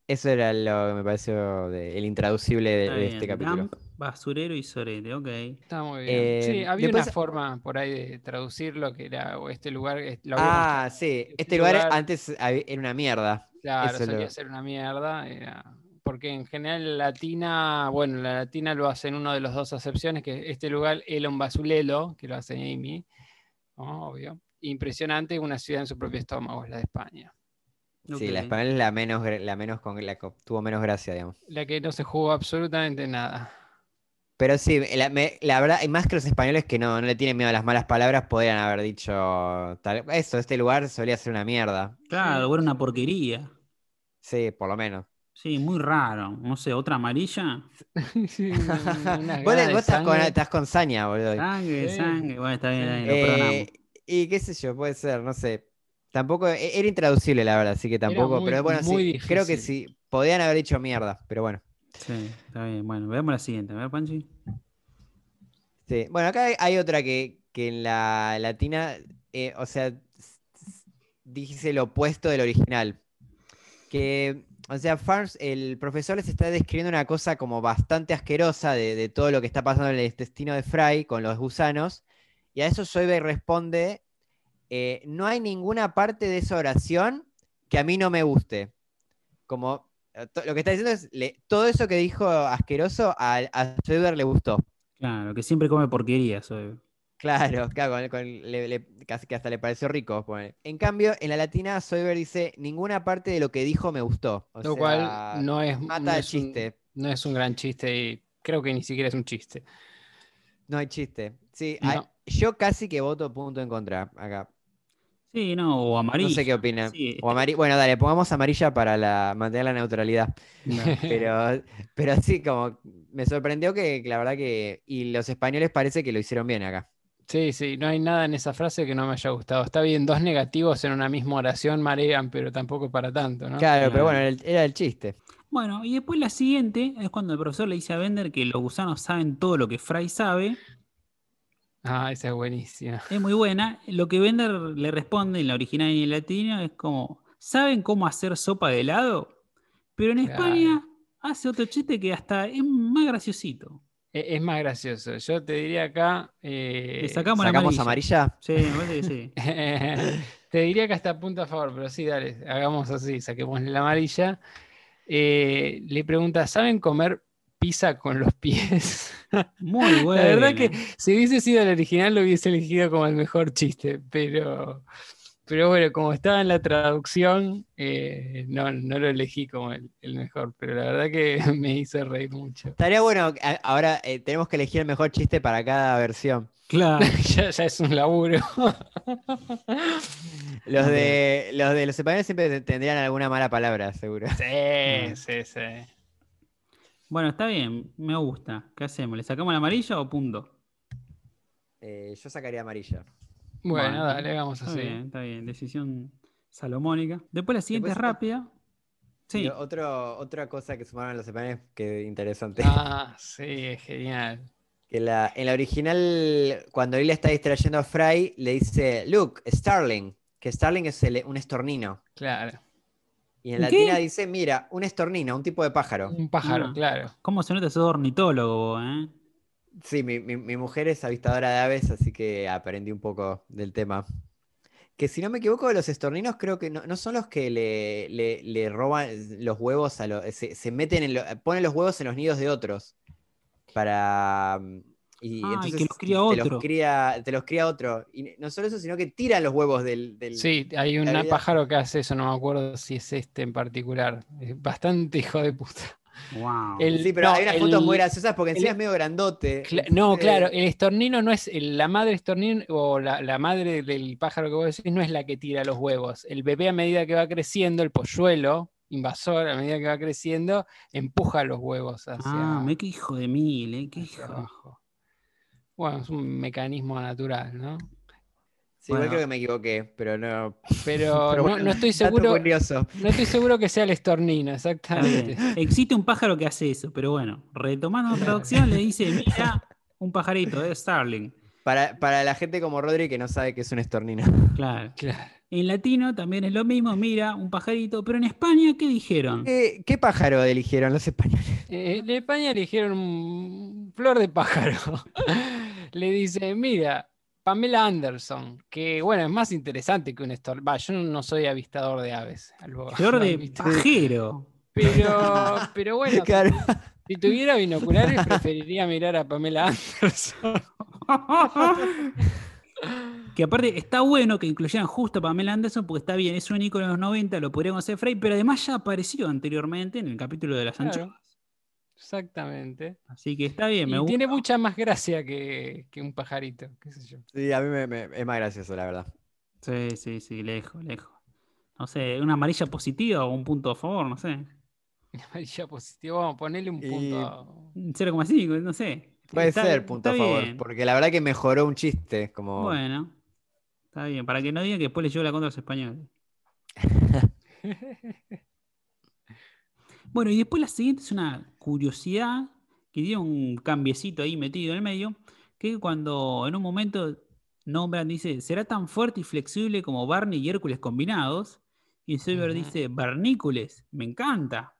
Eso era lo que me pareció de- el intraducible de, este capítulo.
Basurero y sorete, ok.
Está muy bien.
Eh,
sí, había
después-
una forma por ahí de traducirlo que era o este lugar. Lo
Ah, sí,
este
este lugar,
lugar-
antes era una mierda.
Claro,
Eso
solía
lo-
ser una mierda. era- Porque en general la latina, bueno, la latina lo hace en uno de los dos acepciones, que este lugar, Elon Basulelo, que lo hace Amy, obvio. Impresionante, una ciudad en su propio estómago, es la de España.
Sí, la española es la menos, la menos con la que tuvo menos gracia, digamos.
La que no se jugó absolutamente nada.
Pero sí, la, me- la verdad, y más que los españoles que no, no le tienen miedo a las malas palabras, podrían haber dicho tal, eso, este lugar solía ser una mierda.
Claro, era una porquería.
Sí, por lo menos.
Sí, muy raro. No sé, otra amarilla.
Sí,
Vos, estás, con, estás con saña, boludo.
Sangre,
Sí.
sangre. Bueno, está bien, está bien, lo
Eh,
perdonamos.
y qué sé yo, puede ser, no sé. Tampoco, e- era intraducible la verdad, así que tampoco,
muy-
pero bueno, sí, creo que sí, podían haber dicho mierda, pero bueno.
Sí, está bien. Bueno, veamos la siguiente. A ver, Panchi.
Sí. Bueno, acá hay, hay otra que, que en la latina, eh, o sea, dice lo opuesto del original. Que, o sea, Farms, el profesor les está describiendo una cosa como bastante asquerosa de, de todo lo que está pasando en el intestino de Fry con los gusanos. Y a eso Soybe responde, eh, no hay ninguna parte de esa oración que a mí no me guste. Como, eh, lo que está diciendo es, le- todo eso que dijo asqueroso a, a le gustó.
Claro, que siempre come porquería. Soy.
Claro, claro, con- con- le- le- casi que hasta le pareció rico. pone. En cambio, en la latina, Soyber dice, ninguna parte de lo que dijo me gustó. O
Lo
sea,
cual no es,
mata
no
el
es un-
chiste.
no es un gran chiste y creo que ni siquiera es un chiste.
No hay chiste. Sí,
No.
hay- yo casi que voto punto en contra acá.
Sí, no, o amarillo.
No sé qué opinan.
Sí.
O amari- Bueno, dale, pongamos amarilla para la, mantener la neutralidad.
No.
Pero, pero sí, como me sorprendió que, que la verdad que. Y los españoles parece que lo hicieron bien acá.
Sí, sí, no hay nada en esa frase que no me haya gustado. Está bien, dos negativos en una misma oración marean, pero tampoco para tanto, ¿no?
Claro, pero bueno, era el, era el chiste.
Bueno, y después la siguiente es cuando el profesor le dice a Bender que los gusanos saben todo lo que Fry sabe.
Ah, esa es buenísima.
Es muy buena. Lo que Bender le responde en la original y en latino es como, ¿saben cómo hacer sopa de helado? Pero en
Claro.
España hace otro chiste que hasta es más graciosito.
E- Es más gracioso. Yo te diría acá. eh,
Le sacamos la
¿Sacamos
amarilla.
amarilla?
Sí, me parece que sí.
te diría que hasta punto a favor, pero sí, dale, hagamos así, saquemos la amarilla. Eh, le pregunta, ¿saben comer pizza con los pies?
Muy bueno.
La verdad que si hubiese sido el original lo hubiese elegido como el mejor chiste, pero, pero bueno, como estaba en la traducción, eh, no, no lo elegí como el, el mejor, pero la verdad que me hizo reír mucho.
Estaría bueno, a- ahora eh, tenemos que elegir el mejor chiste para cada versión.
Claro.
ya, ya es un laburo.
Los de los de los españoles siempre te- tendrían alguna mala palabra, seguro.
sí, sí, sí.
Bueno, está bien, me gusta. ¿Qué hacemos? ¿Le sacamos la amarilla o punto?
Eh, yo sacaría amarilla.
Bueno,
Bueno,
dale,
Está
así.
bien, está bien. Decisión salomónica. Después la siguiente
Después
es
está-
rápida. Sí.
Otro, otra cosa que sumaron los españoles que interesante.
Ah, sí, es genial.
Que la, en la original, cuando él está distrayendo a Fry, le dice, look, Starling. Que Starling es el- un estornino.
Claro.
Y en
¿Qué?
latina dice, mira, un estornino, un tipo de pájaro.
Un pájaro,
Ah.
claro.
¿Cómo se nota sos ornitólogo, eh?
Sí, mi, mi- mi mujer es avistadora de aves, así que aprendí un poco del tema. Que si no me equivoco, los estorninos creo que no, no son los que le, le- le roban los huevos a los. Se, se meten en lo- ponen los huevos en los nidos de otros. Para. Y
Ah, y que los cría
te
otro.
Los cría, te los cría otro. Y no solo eso, sino que tiran los huevos del. del-
Sí, hay un pájaro que hace eso, no me acuerdo si es este en particular. Es bastante hijo de puta.
Wow.
El-
Sí, pero
no,
hay unas fotos
el-
muy graciosas porque encima
el-
es medio grandote.
No, claro, el estornino no es, el- la madre estornino o la, la madre del pájaro que vos decís no es la que tira los huevos. El bebé a medida que va creciendo, el polluelo invasor a medida que va creciendo, empuja los huevos hacia,
Ah, me qué hijo de mil, eh, qué hijo.
abajo. Bueno, es un mecanismo natural, ¿no?
Sí,
Bueno.
creo que me equivoqué, pero no.
Pero,
Pero
no,
bueno,
no estoy seguro,
curioso.
no estoy seguro que sea el estornino, exactamente.
Existe un pájaro que hace eso, pero bueno, retomando la traducción, le dice, mira, un pajarito, es Starling.
Para, para la gente como Rodri que no sabe que es un estornino.
Claro.
Claro.
En latino también es lo mismo, mira, un pajarito, pero en España, ¿qué dijeron?
¿Qué, qué pájaro eligieron los españoles?
Eh, en España eligieron un flor de pájaro. Le dice, mira, Pamela Anderson, que bueno, es más interesante que un estor. Va, yo no soy avistador de aves. algo- lo
de
han visto.
pajero.
Pero, pero bueno,
Claro.
si tuviera binoculares, preferiría mirar a Pamela Anderson.
Que aparte está bueno que incluyeran justo a Pamela Anderson porque está bien, es un ícono de los 90, lo podríamos hacer Frey, pero además ya apareció anteriormente en el capítulo de las
Claro.
anchoas.
Exactamente.
Así que está bien, me
Y
gusta.
tiene mucha más gracia que, que un pajarito, qué sé yo.
Sí, a mí me, me- es más gracioso, la verdad.
Sí, sí, sí, lejos, lejos. No sé, una amarilla positiva o un punto a favor, no sé.
Amarilla positiva, vamos a ponerle un
Y-
punto. a-
Un 0,5, no sé.
Puede
Está-
ser punto a favor,
bien.
porque la verdad que mejoró un chiste. Como...
Bueno, está bien, para que no digan que después le llevo la contra a los españoles. Bueno, y después la siguiente es una curiosidad que tiene un cambiecito ahí metido en el medio, que cuando en un momento nombran, dice, será tan fuerte y flexible como Barney y Hércules combinados, y Silver
Ujú.
dice, Barnícules, me encanta.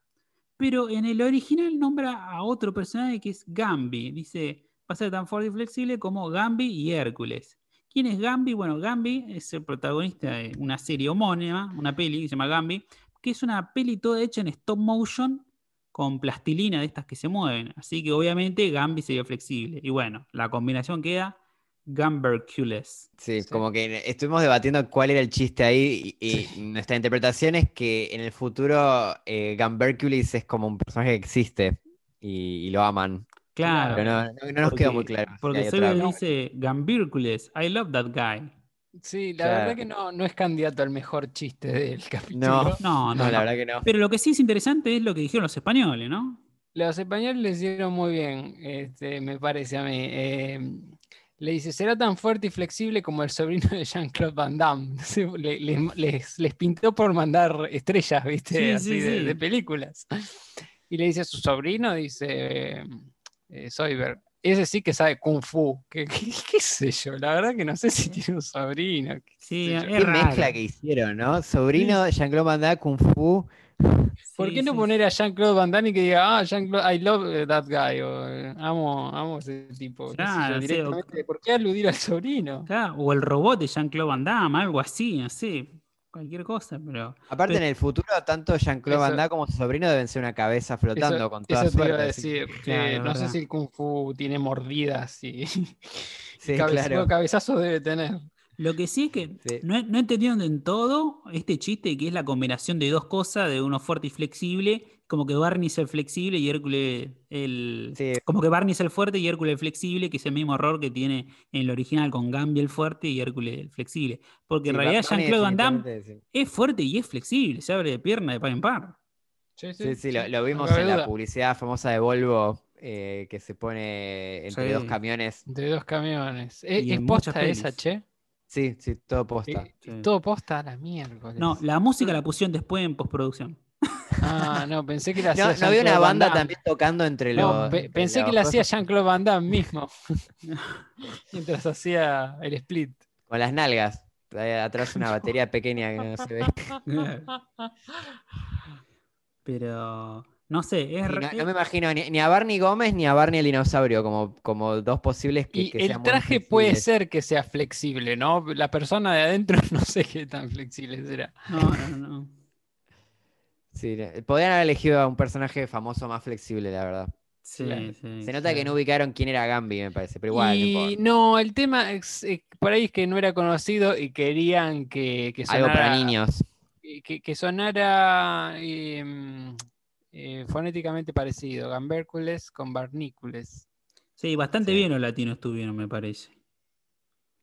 Pero en el original nombra a otro personaje que es Gambi, dice, va a ser tan fuerte y flexible como Gambi y Hércules. ¿Quién es Gambi? Bueno, Gambi es el protagonista de una serie homónima, una peli que se llama Gambi, que es una peli toda hecha en stop motion con plastilina de estas que se mueven. Así que obviamente Gambi sería flexible. Y bueno, la combinación queda Gambercules.
Sí,
Sí.
como que estuvimos debatiendo cuál era el chiste ahí y, y nuestra interpretación es que en el futuro eh, Gambercules es como un personaje que existe y, y lo aman.
Claro.
Pero no, no- no nos quedó muy claro.
Porque Silver dice Gambircules, I love that guy.
Sí, la
Claro.
verdad que no, no es candidato al mejor chiste del capítulo.
No,
No, no,
no, la verdad que no.
Pero lo que sí es interesante es lo que dijeron los españoles, ¿no?
Los españoles le hicieron muy bien, este, me parece a mí. Eh, le dice, será tan fuerte y flexible como el sobrino de Jean-Claude Van Damme. Le- le- les, les pintó por mandar estrellas, ¿viste?
Sí,
Así
sí,
de,
sí.
de películas. Y le dice a su sobrino, dice, eh, eh, Soyber, ese sí que sabe Kung Fu. ¿Qué, qué, qué sé yo? La verdad que no sé si tiene un sobrino. qué
Sí,
Qué
raro.
mezcla que hicieron, ¿no? Sobrino de Jean-Claude Van Damme, Kung Fu.
¿Por
Sí,
qué no
sí,
poner a Jean-Claude Van Damme y que diga, ah, Jean-Claude, I love eh, that guy, o eh, amo, amo ese tipo? qué sé yo,
Claro, sí, o-
directamente, ¿Por qué aludir al sobrino?
Claro, o el robot de Jean-Claude Van Damme, algo así, no sé. Cualquier cosa, pero.
Aparte,
Pero-
en el futuro, tanto Jean-Claude Van Damme como su sobrino deben ser una cabeza flotando
Eso,
con toda
eso te iba a
suerte. así que-
decir.
Claro,
eh, no sé si el Kung Fu tiene mordidas y
Sí,
cabe-
claro.
cabezazos debe tener.
Lo que sí es que
Sí.
no, no entendieron en todo este chiste que es la combinación de dos cosas, de uno fuerte y flexible, como que Barney es el flexible y Hércules el...
Sí,
Como que Barney es el fuerte y Hércules el flexible, que es el mismo error que tiene en el original con Gambi el fuerte y Hércules el flexible. Porque en realidad Jean-Claude Van Damme es fuerte y es flexible, se abre de pierna de par en par.
Sí, sí, sí, lo, lo vimos en la publicidad famosa de Volvo que se pone entre
Sí.
dos camiones.
De dos camiones. ¿Es,
Y
es posta esa, che?
Sí, sí, todo posta.
Eh,
Sí.
Todo posta a la miércoles.
No, la música la pusieron después en postproducción.
Ah, no, pensé que la
No,
hacía
no había una banda también tocando entre
No,
los.
pe-
entre
pensé que la hacía Jean-Claude Van Damme mismo. Mientras hacía el split.
Con las nalgas. Atrás una batería pequeña que no se ve.
Pero, No sé, es
no, no me imagino ni, ni a Barney Gómez ni a Barney el dinosaurio como, como dos posibles que,
Y
que
el
sean muy
traje puede ser que sea flexible, ¿no? La persona de adentro no sé qué tan flexible será.
No, no, no.
Sí, podrían haber elegido a un personaje famoso más flexible, la verdad.
Sí,
Claro.
sí,
Se nota que no ubicaron quién era Gambi, me parece, pero igual, no
y no, el tema es, eh, por ahí es que no era conocido y querían que, que
Algo para
sonara-
niños.
Que, que sonara em, eh, fonéticamente parecido. Gambercules con Barnícules.
Sí, bastante
Sí.
bien los latinos estuvieron, me parece.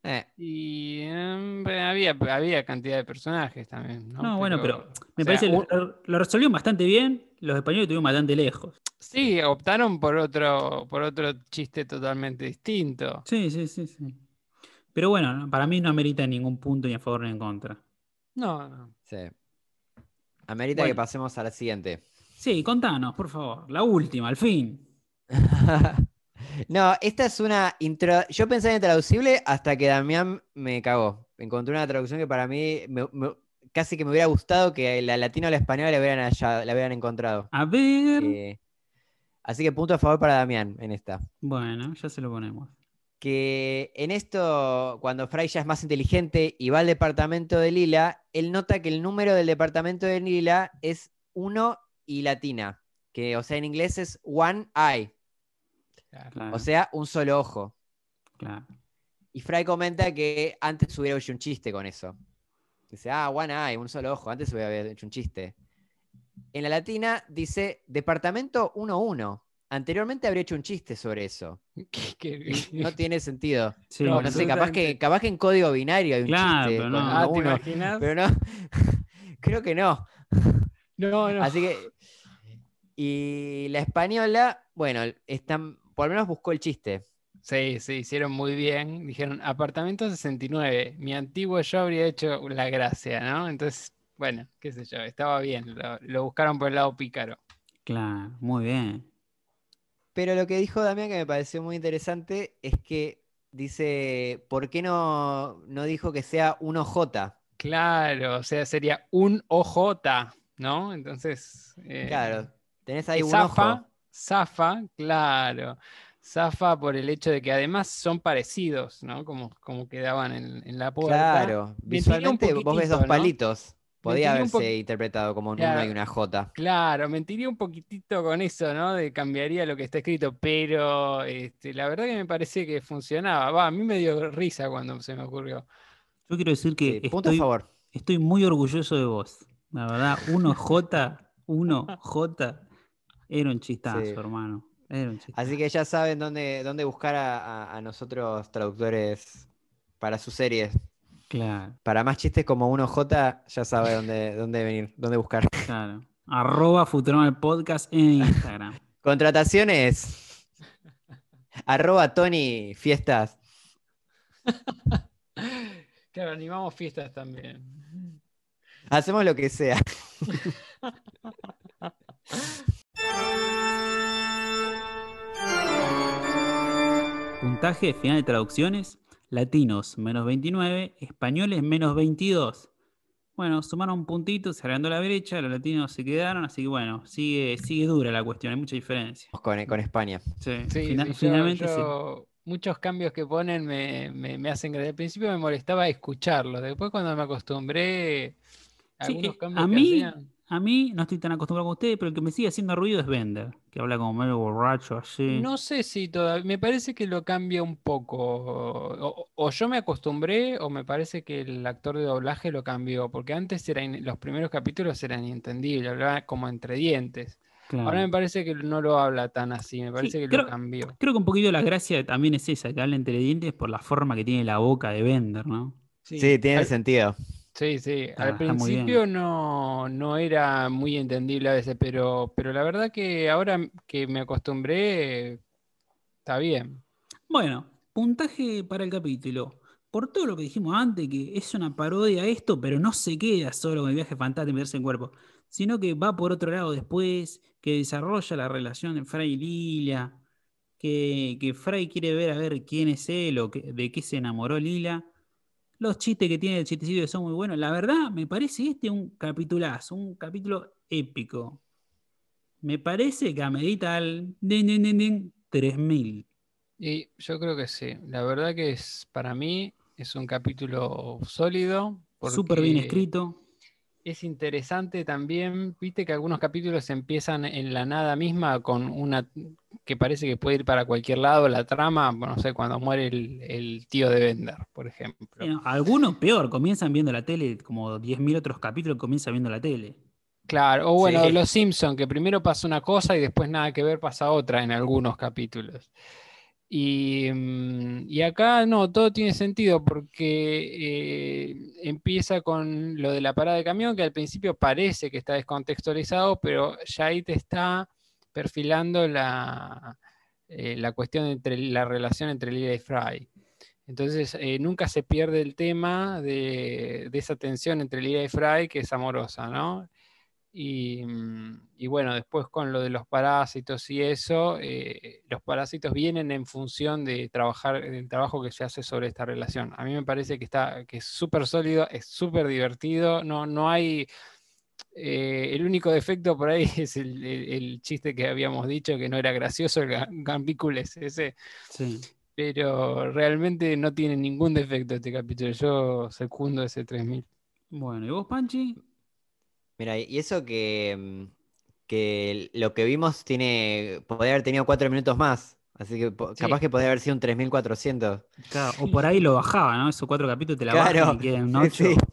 Eh,
Y em, había, había cantidad de personajes también. No,
No, bueno, pero me
o sea,
parece que
un-
lo, lo resolvieron bastante bien. Los españoles estuvieron bastante lejos.
Sí, optaron por otro, por otro chiste totalmente distinto.
Sí, sí, sí, sí. Pero bueno, no, para mí no amerita ningún punto ni a favor ni en contra.
No, no.
sí. Amerita que pasemos a la siguiente.
Sí, contanos, por favor. La última, al fin.
No, esta es una intro. Yo pensé en traducible hasta que Damián me cagó. Encontré una traducción que para mí me- me- casi que me hubiera gustado que la latina o la española la hubieran, halla- la hubieran encontrado.
A ver.
Eh, así que punto a favor para Damián en esta.
Bueno, ya se lo ponemos.
Que en esto, cuando Fry ya es más inteligente y va al departamento de Lila, él nota que el número del departamento de Lila es 1 y latina. Que, o sea, en inglés es one eye,
Claro.
O sea, un solo ojo.
claro.
Y Fry comenta que antes hubiera hecho un chiste con eso. Dice, ah, one eye, un solo ojo. Antes hubiera hecho un chiste. En la latina dice departamento 1-1. Anteriormente habría hecho un chiste sobre eso. No tiene sentido.
Sí,
No,
No sé, capaz que, capaz que en código binario hay un
Claro,
chiste
pero
con
no.
Ah, ¿te
1-1,
imaginas?
pero no. Creo que no.
No, no.
Así que. Y la española, bueno, están, por lo menos buscó el chiste.
Sí, sí, hicieron muy bien. Dijeron, apartamento 69. Mi antiguo yo habría hecho la gracia, ¿no? Entonces, bueno, qué sé yo, estaba bien. Lo, lo buscaron por el lado pícaro.
Claro, muy bien.
Pero lo que dijo Damián que me pareció muy interesante es que dice, ¿por qué no, no dijo que sea un OJ?
Claro, o sea, sería un OJ, ¿no? Entonces, eh,
Claro, tenés ahí un
zafa,
ojo.
zafa, claro. Zafa por el hecho de que además son parecidos, ¿no? Como, como quedaban en, en la puerta.
Claro, visualmente vos ves dos palitos. Podía haberse interpretado como un
Claro.
1 y una J.
Claro, mentiría un poquitito con eso, ¿no? De cambiaría lo que está escrito, pero este, la verdad que me parece que funcionaba. Va, a mí me dio risa cuando se me ocurrió.
Yo quiero decir que
Sí, punto a
estoy,
favor.
estoy muy orgulloso de vos. La verdad, 1J, 1J, era un chistazo,
Sí.
hermano. Era un chistazo.
Así que ya saben dónde, dónde buscar a, a- a nosotros traductores para sus series.
Claro,
Para más chistes como 1J, ya sabe dónde, dónde venir, dónde buscar.
claro. Arroba Futurama el podcast en Instagram.
Contrataciones. Arroba Tony Fiestas.
Claro, animamos fiestas también.
Hacemos lo que sea.
Puntaje final de traducciones: latinos menos 29, españoles menos 22. Bueno, sumaron un puntito, se agrandó la brecha, los latinos se quedaron, así que bueno, sigue, sigue dura la cuestión, hay mucha diferencia.
Con, con España.
Sí,
Sí,
fina-
sí, yo-
finalmente sí.
muchos cambios que ponen me, me- me hacen creer. Al principio me molestaba escucharlos, después cuando me acostumbré, algunos
eh,
cambios
a
que
mí-
hacían.
A mí no estoy tan acostumbrado como ustedes, pero el que me sigue haciendo ruido es Bender, que habla como medio borracho así.
No sé si todavía, me parece que lo cambia un poco. O, o yo me acostumbré, o me parece que el actor de doblaje lo cambió, porque antes era in- los primeros capítulos eran inentendibles, hablaba como entre dientes.
Claro.
Ahora me parece que no lo habla tan así, me parece que
creo-
lo cambió.
Creo que un poquito la gracia también es esa, que habla entre dientes por la forma que tiene la boca de Bender, ¿no?
Sí, tiene
al-
sentido.
Sí, sí. Al principio no, no era muy entendible a veces, pero, pero la verdad que ahora que me acostumbré, está bien.
Bueno, puntaje para el capítulo. Por todo lo que dijimos antes, que es una parodia esto, pero no se queda solo con el viaje fantástico y verse en cuerpo, sino que va por otro lado después, que desarrolla la relación de Fray y Lila, que, que Fray quiere ver a ver quién es él o que- de qué se enamoró Lila. Los chistes que tiene el chistecito son muy buenos. La verdad, me parece este un capitulazo, un capítulo épico. Me parece que amerita al din, din, din, din, 3000.
Y yo creo que sí. La verdad que es para mí es un capítulo sólido.
Súper bien escrito.
Es interesante también, viste que algunos capítulos empiezan en la nada misma con una que parece que puede ir para cualquier lado la trama, no sé, cuando muere el, el tío de Bender, por ejemplo.
No, algunos peor, comienzan viendo la tele, como 10.000 otros capítulos comienzan viendo la tele.
Claro, o bueno,
Sí.
Los Simpson, que primero pasa una cosa y después nada que ver pasa otra en algunos capítulos. Y, mm, y acá no, todo tiene sentido porque eh, empieza con lo de la parada de camión, que al principio parece que está descontextualizado, pero ya ahí te está perfilando la, eh, la cuestión entre la relación entre Lila y Fry. Entonces, eh, nunca se pierde el tema de, de esa tensión entre Lila y Fry, que es amorosa, ¿no? Y, mm, y bueno, después con lo de los parásitos y eso, eh, los parásitos vienen en función de trabajar, del trabajo que se hace sobre esta relación. A mí me parece que está, que es súper sólido, es súper divertido, no, no hay. eh, el único defecto por ahí es el, el- el chiste que habíamos dicho que no era gracioso, el ga- Gambícules ese,
Sí.
pero realmente no tiene ningún defecto este capítulo. Yo secundo ese 3000.
Bueno, ¿y vos, Panchi?
Mira, y eso que, mm, que lo que vimos tiene, podría haber tenido cuatro minutos más. Así que
Sí.
capaz que podría haber sido un 3400.
Claro, o por ahí lo bajaba, ¿no? Esos cuatro capítulos te la
Claro,
bajan y quedan
sí,
ocho.
sí.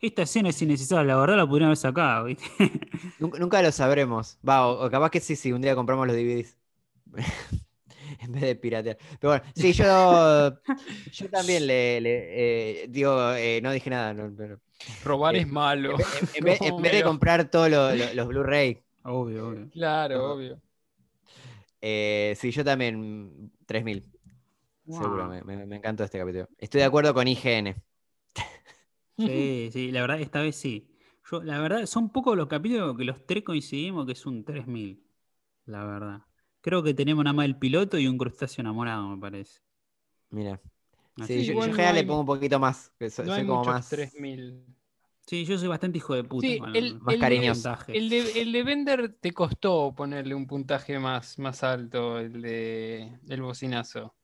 Esta escena es innecesaria, la verdad la podrían haber sacado, ¿viste?
Nunca, nunca lo sabremos. Va, o, o capaz que sí, sí, un día compramos los DVDs. En vez de piratear. Pero bueno, sí, yo, yo también le, le, eh, digo, eh, no dije nada, no, pero
Robar
Eh,
es malo.
en, en- en vez, en vez de comprar todos lo- lo- los Blu-ray,
Obvio, obvio.
Claro,
No.
obvio.
eh, sí, yo también 3000. Seguro,
Wow.
me, me- me encantó este capítulo. Estoy de acuerdo con IGN.
Sí, sí, la verdad, esta vez sí. Yo, la verdad, son pocos los capítulos que los tres coincidimos que es un 3000. La verdad. Creo que tenemos nada más el piloto y un crustáceo enamorado, me parece.
Mira. Sí, yo, yo en
no
general le pongo un poquito más. que so-
No
soy
hay
como más.
3000.
Sí, yo soy bastante hijo de puta.
Sí, el-
más
el de-
cariñoso.
puntaje.
El de, el de Bender te costó ponerle un puntaje más, más alto, el de el bocinazo.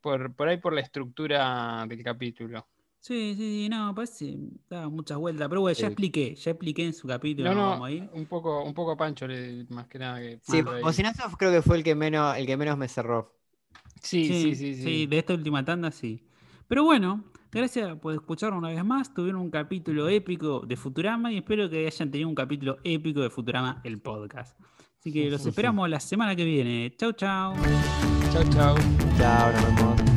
Por, por ahí por la estructura del capítulo.
Sí, sí, sí, no, parece daba muchas vueltas. Pero bueno, ya
Sí.
expliqué, ya expliqué en su capítulo.
No,
no
no,
vamos a ir.
un poco, un poco a Pancho le- más que nada que
Sí. Bocinazo creo que fue el que menos, el que menos me cerró.
Sí, sí, sí, sí.
de esta última tanda sí. Pero bueno, gracias por escucharnos una vez más. Tuvieron un capítulo épico de Futurama y espero que hayan tenido un capítulo épico de Futurama, el podcast. Así que los esperamos la semana que viene. Chau, chau.
Chau, chau.
Chao, nos vemos.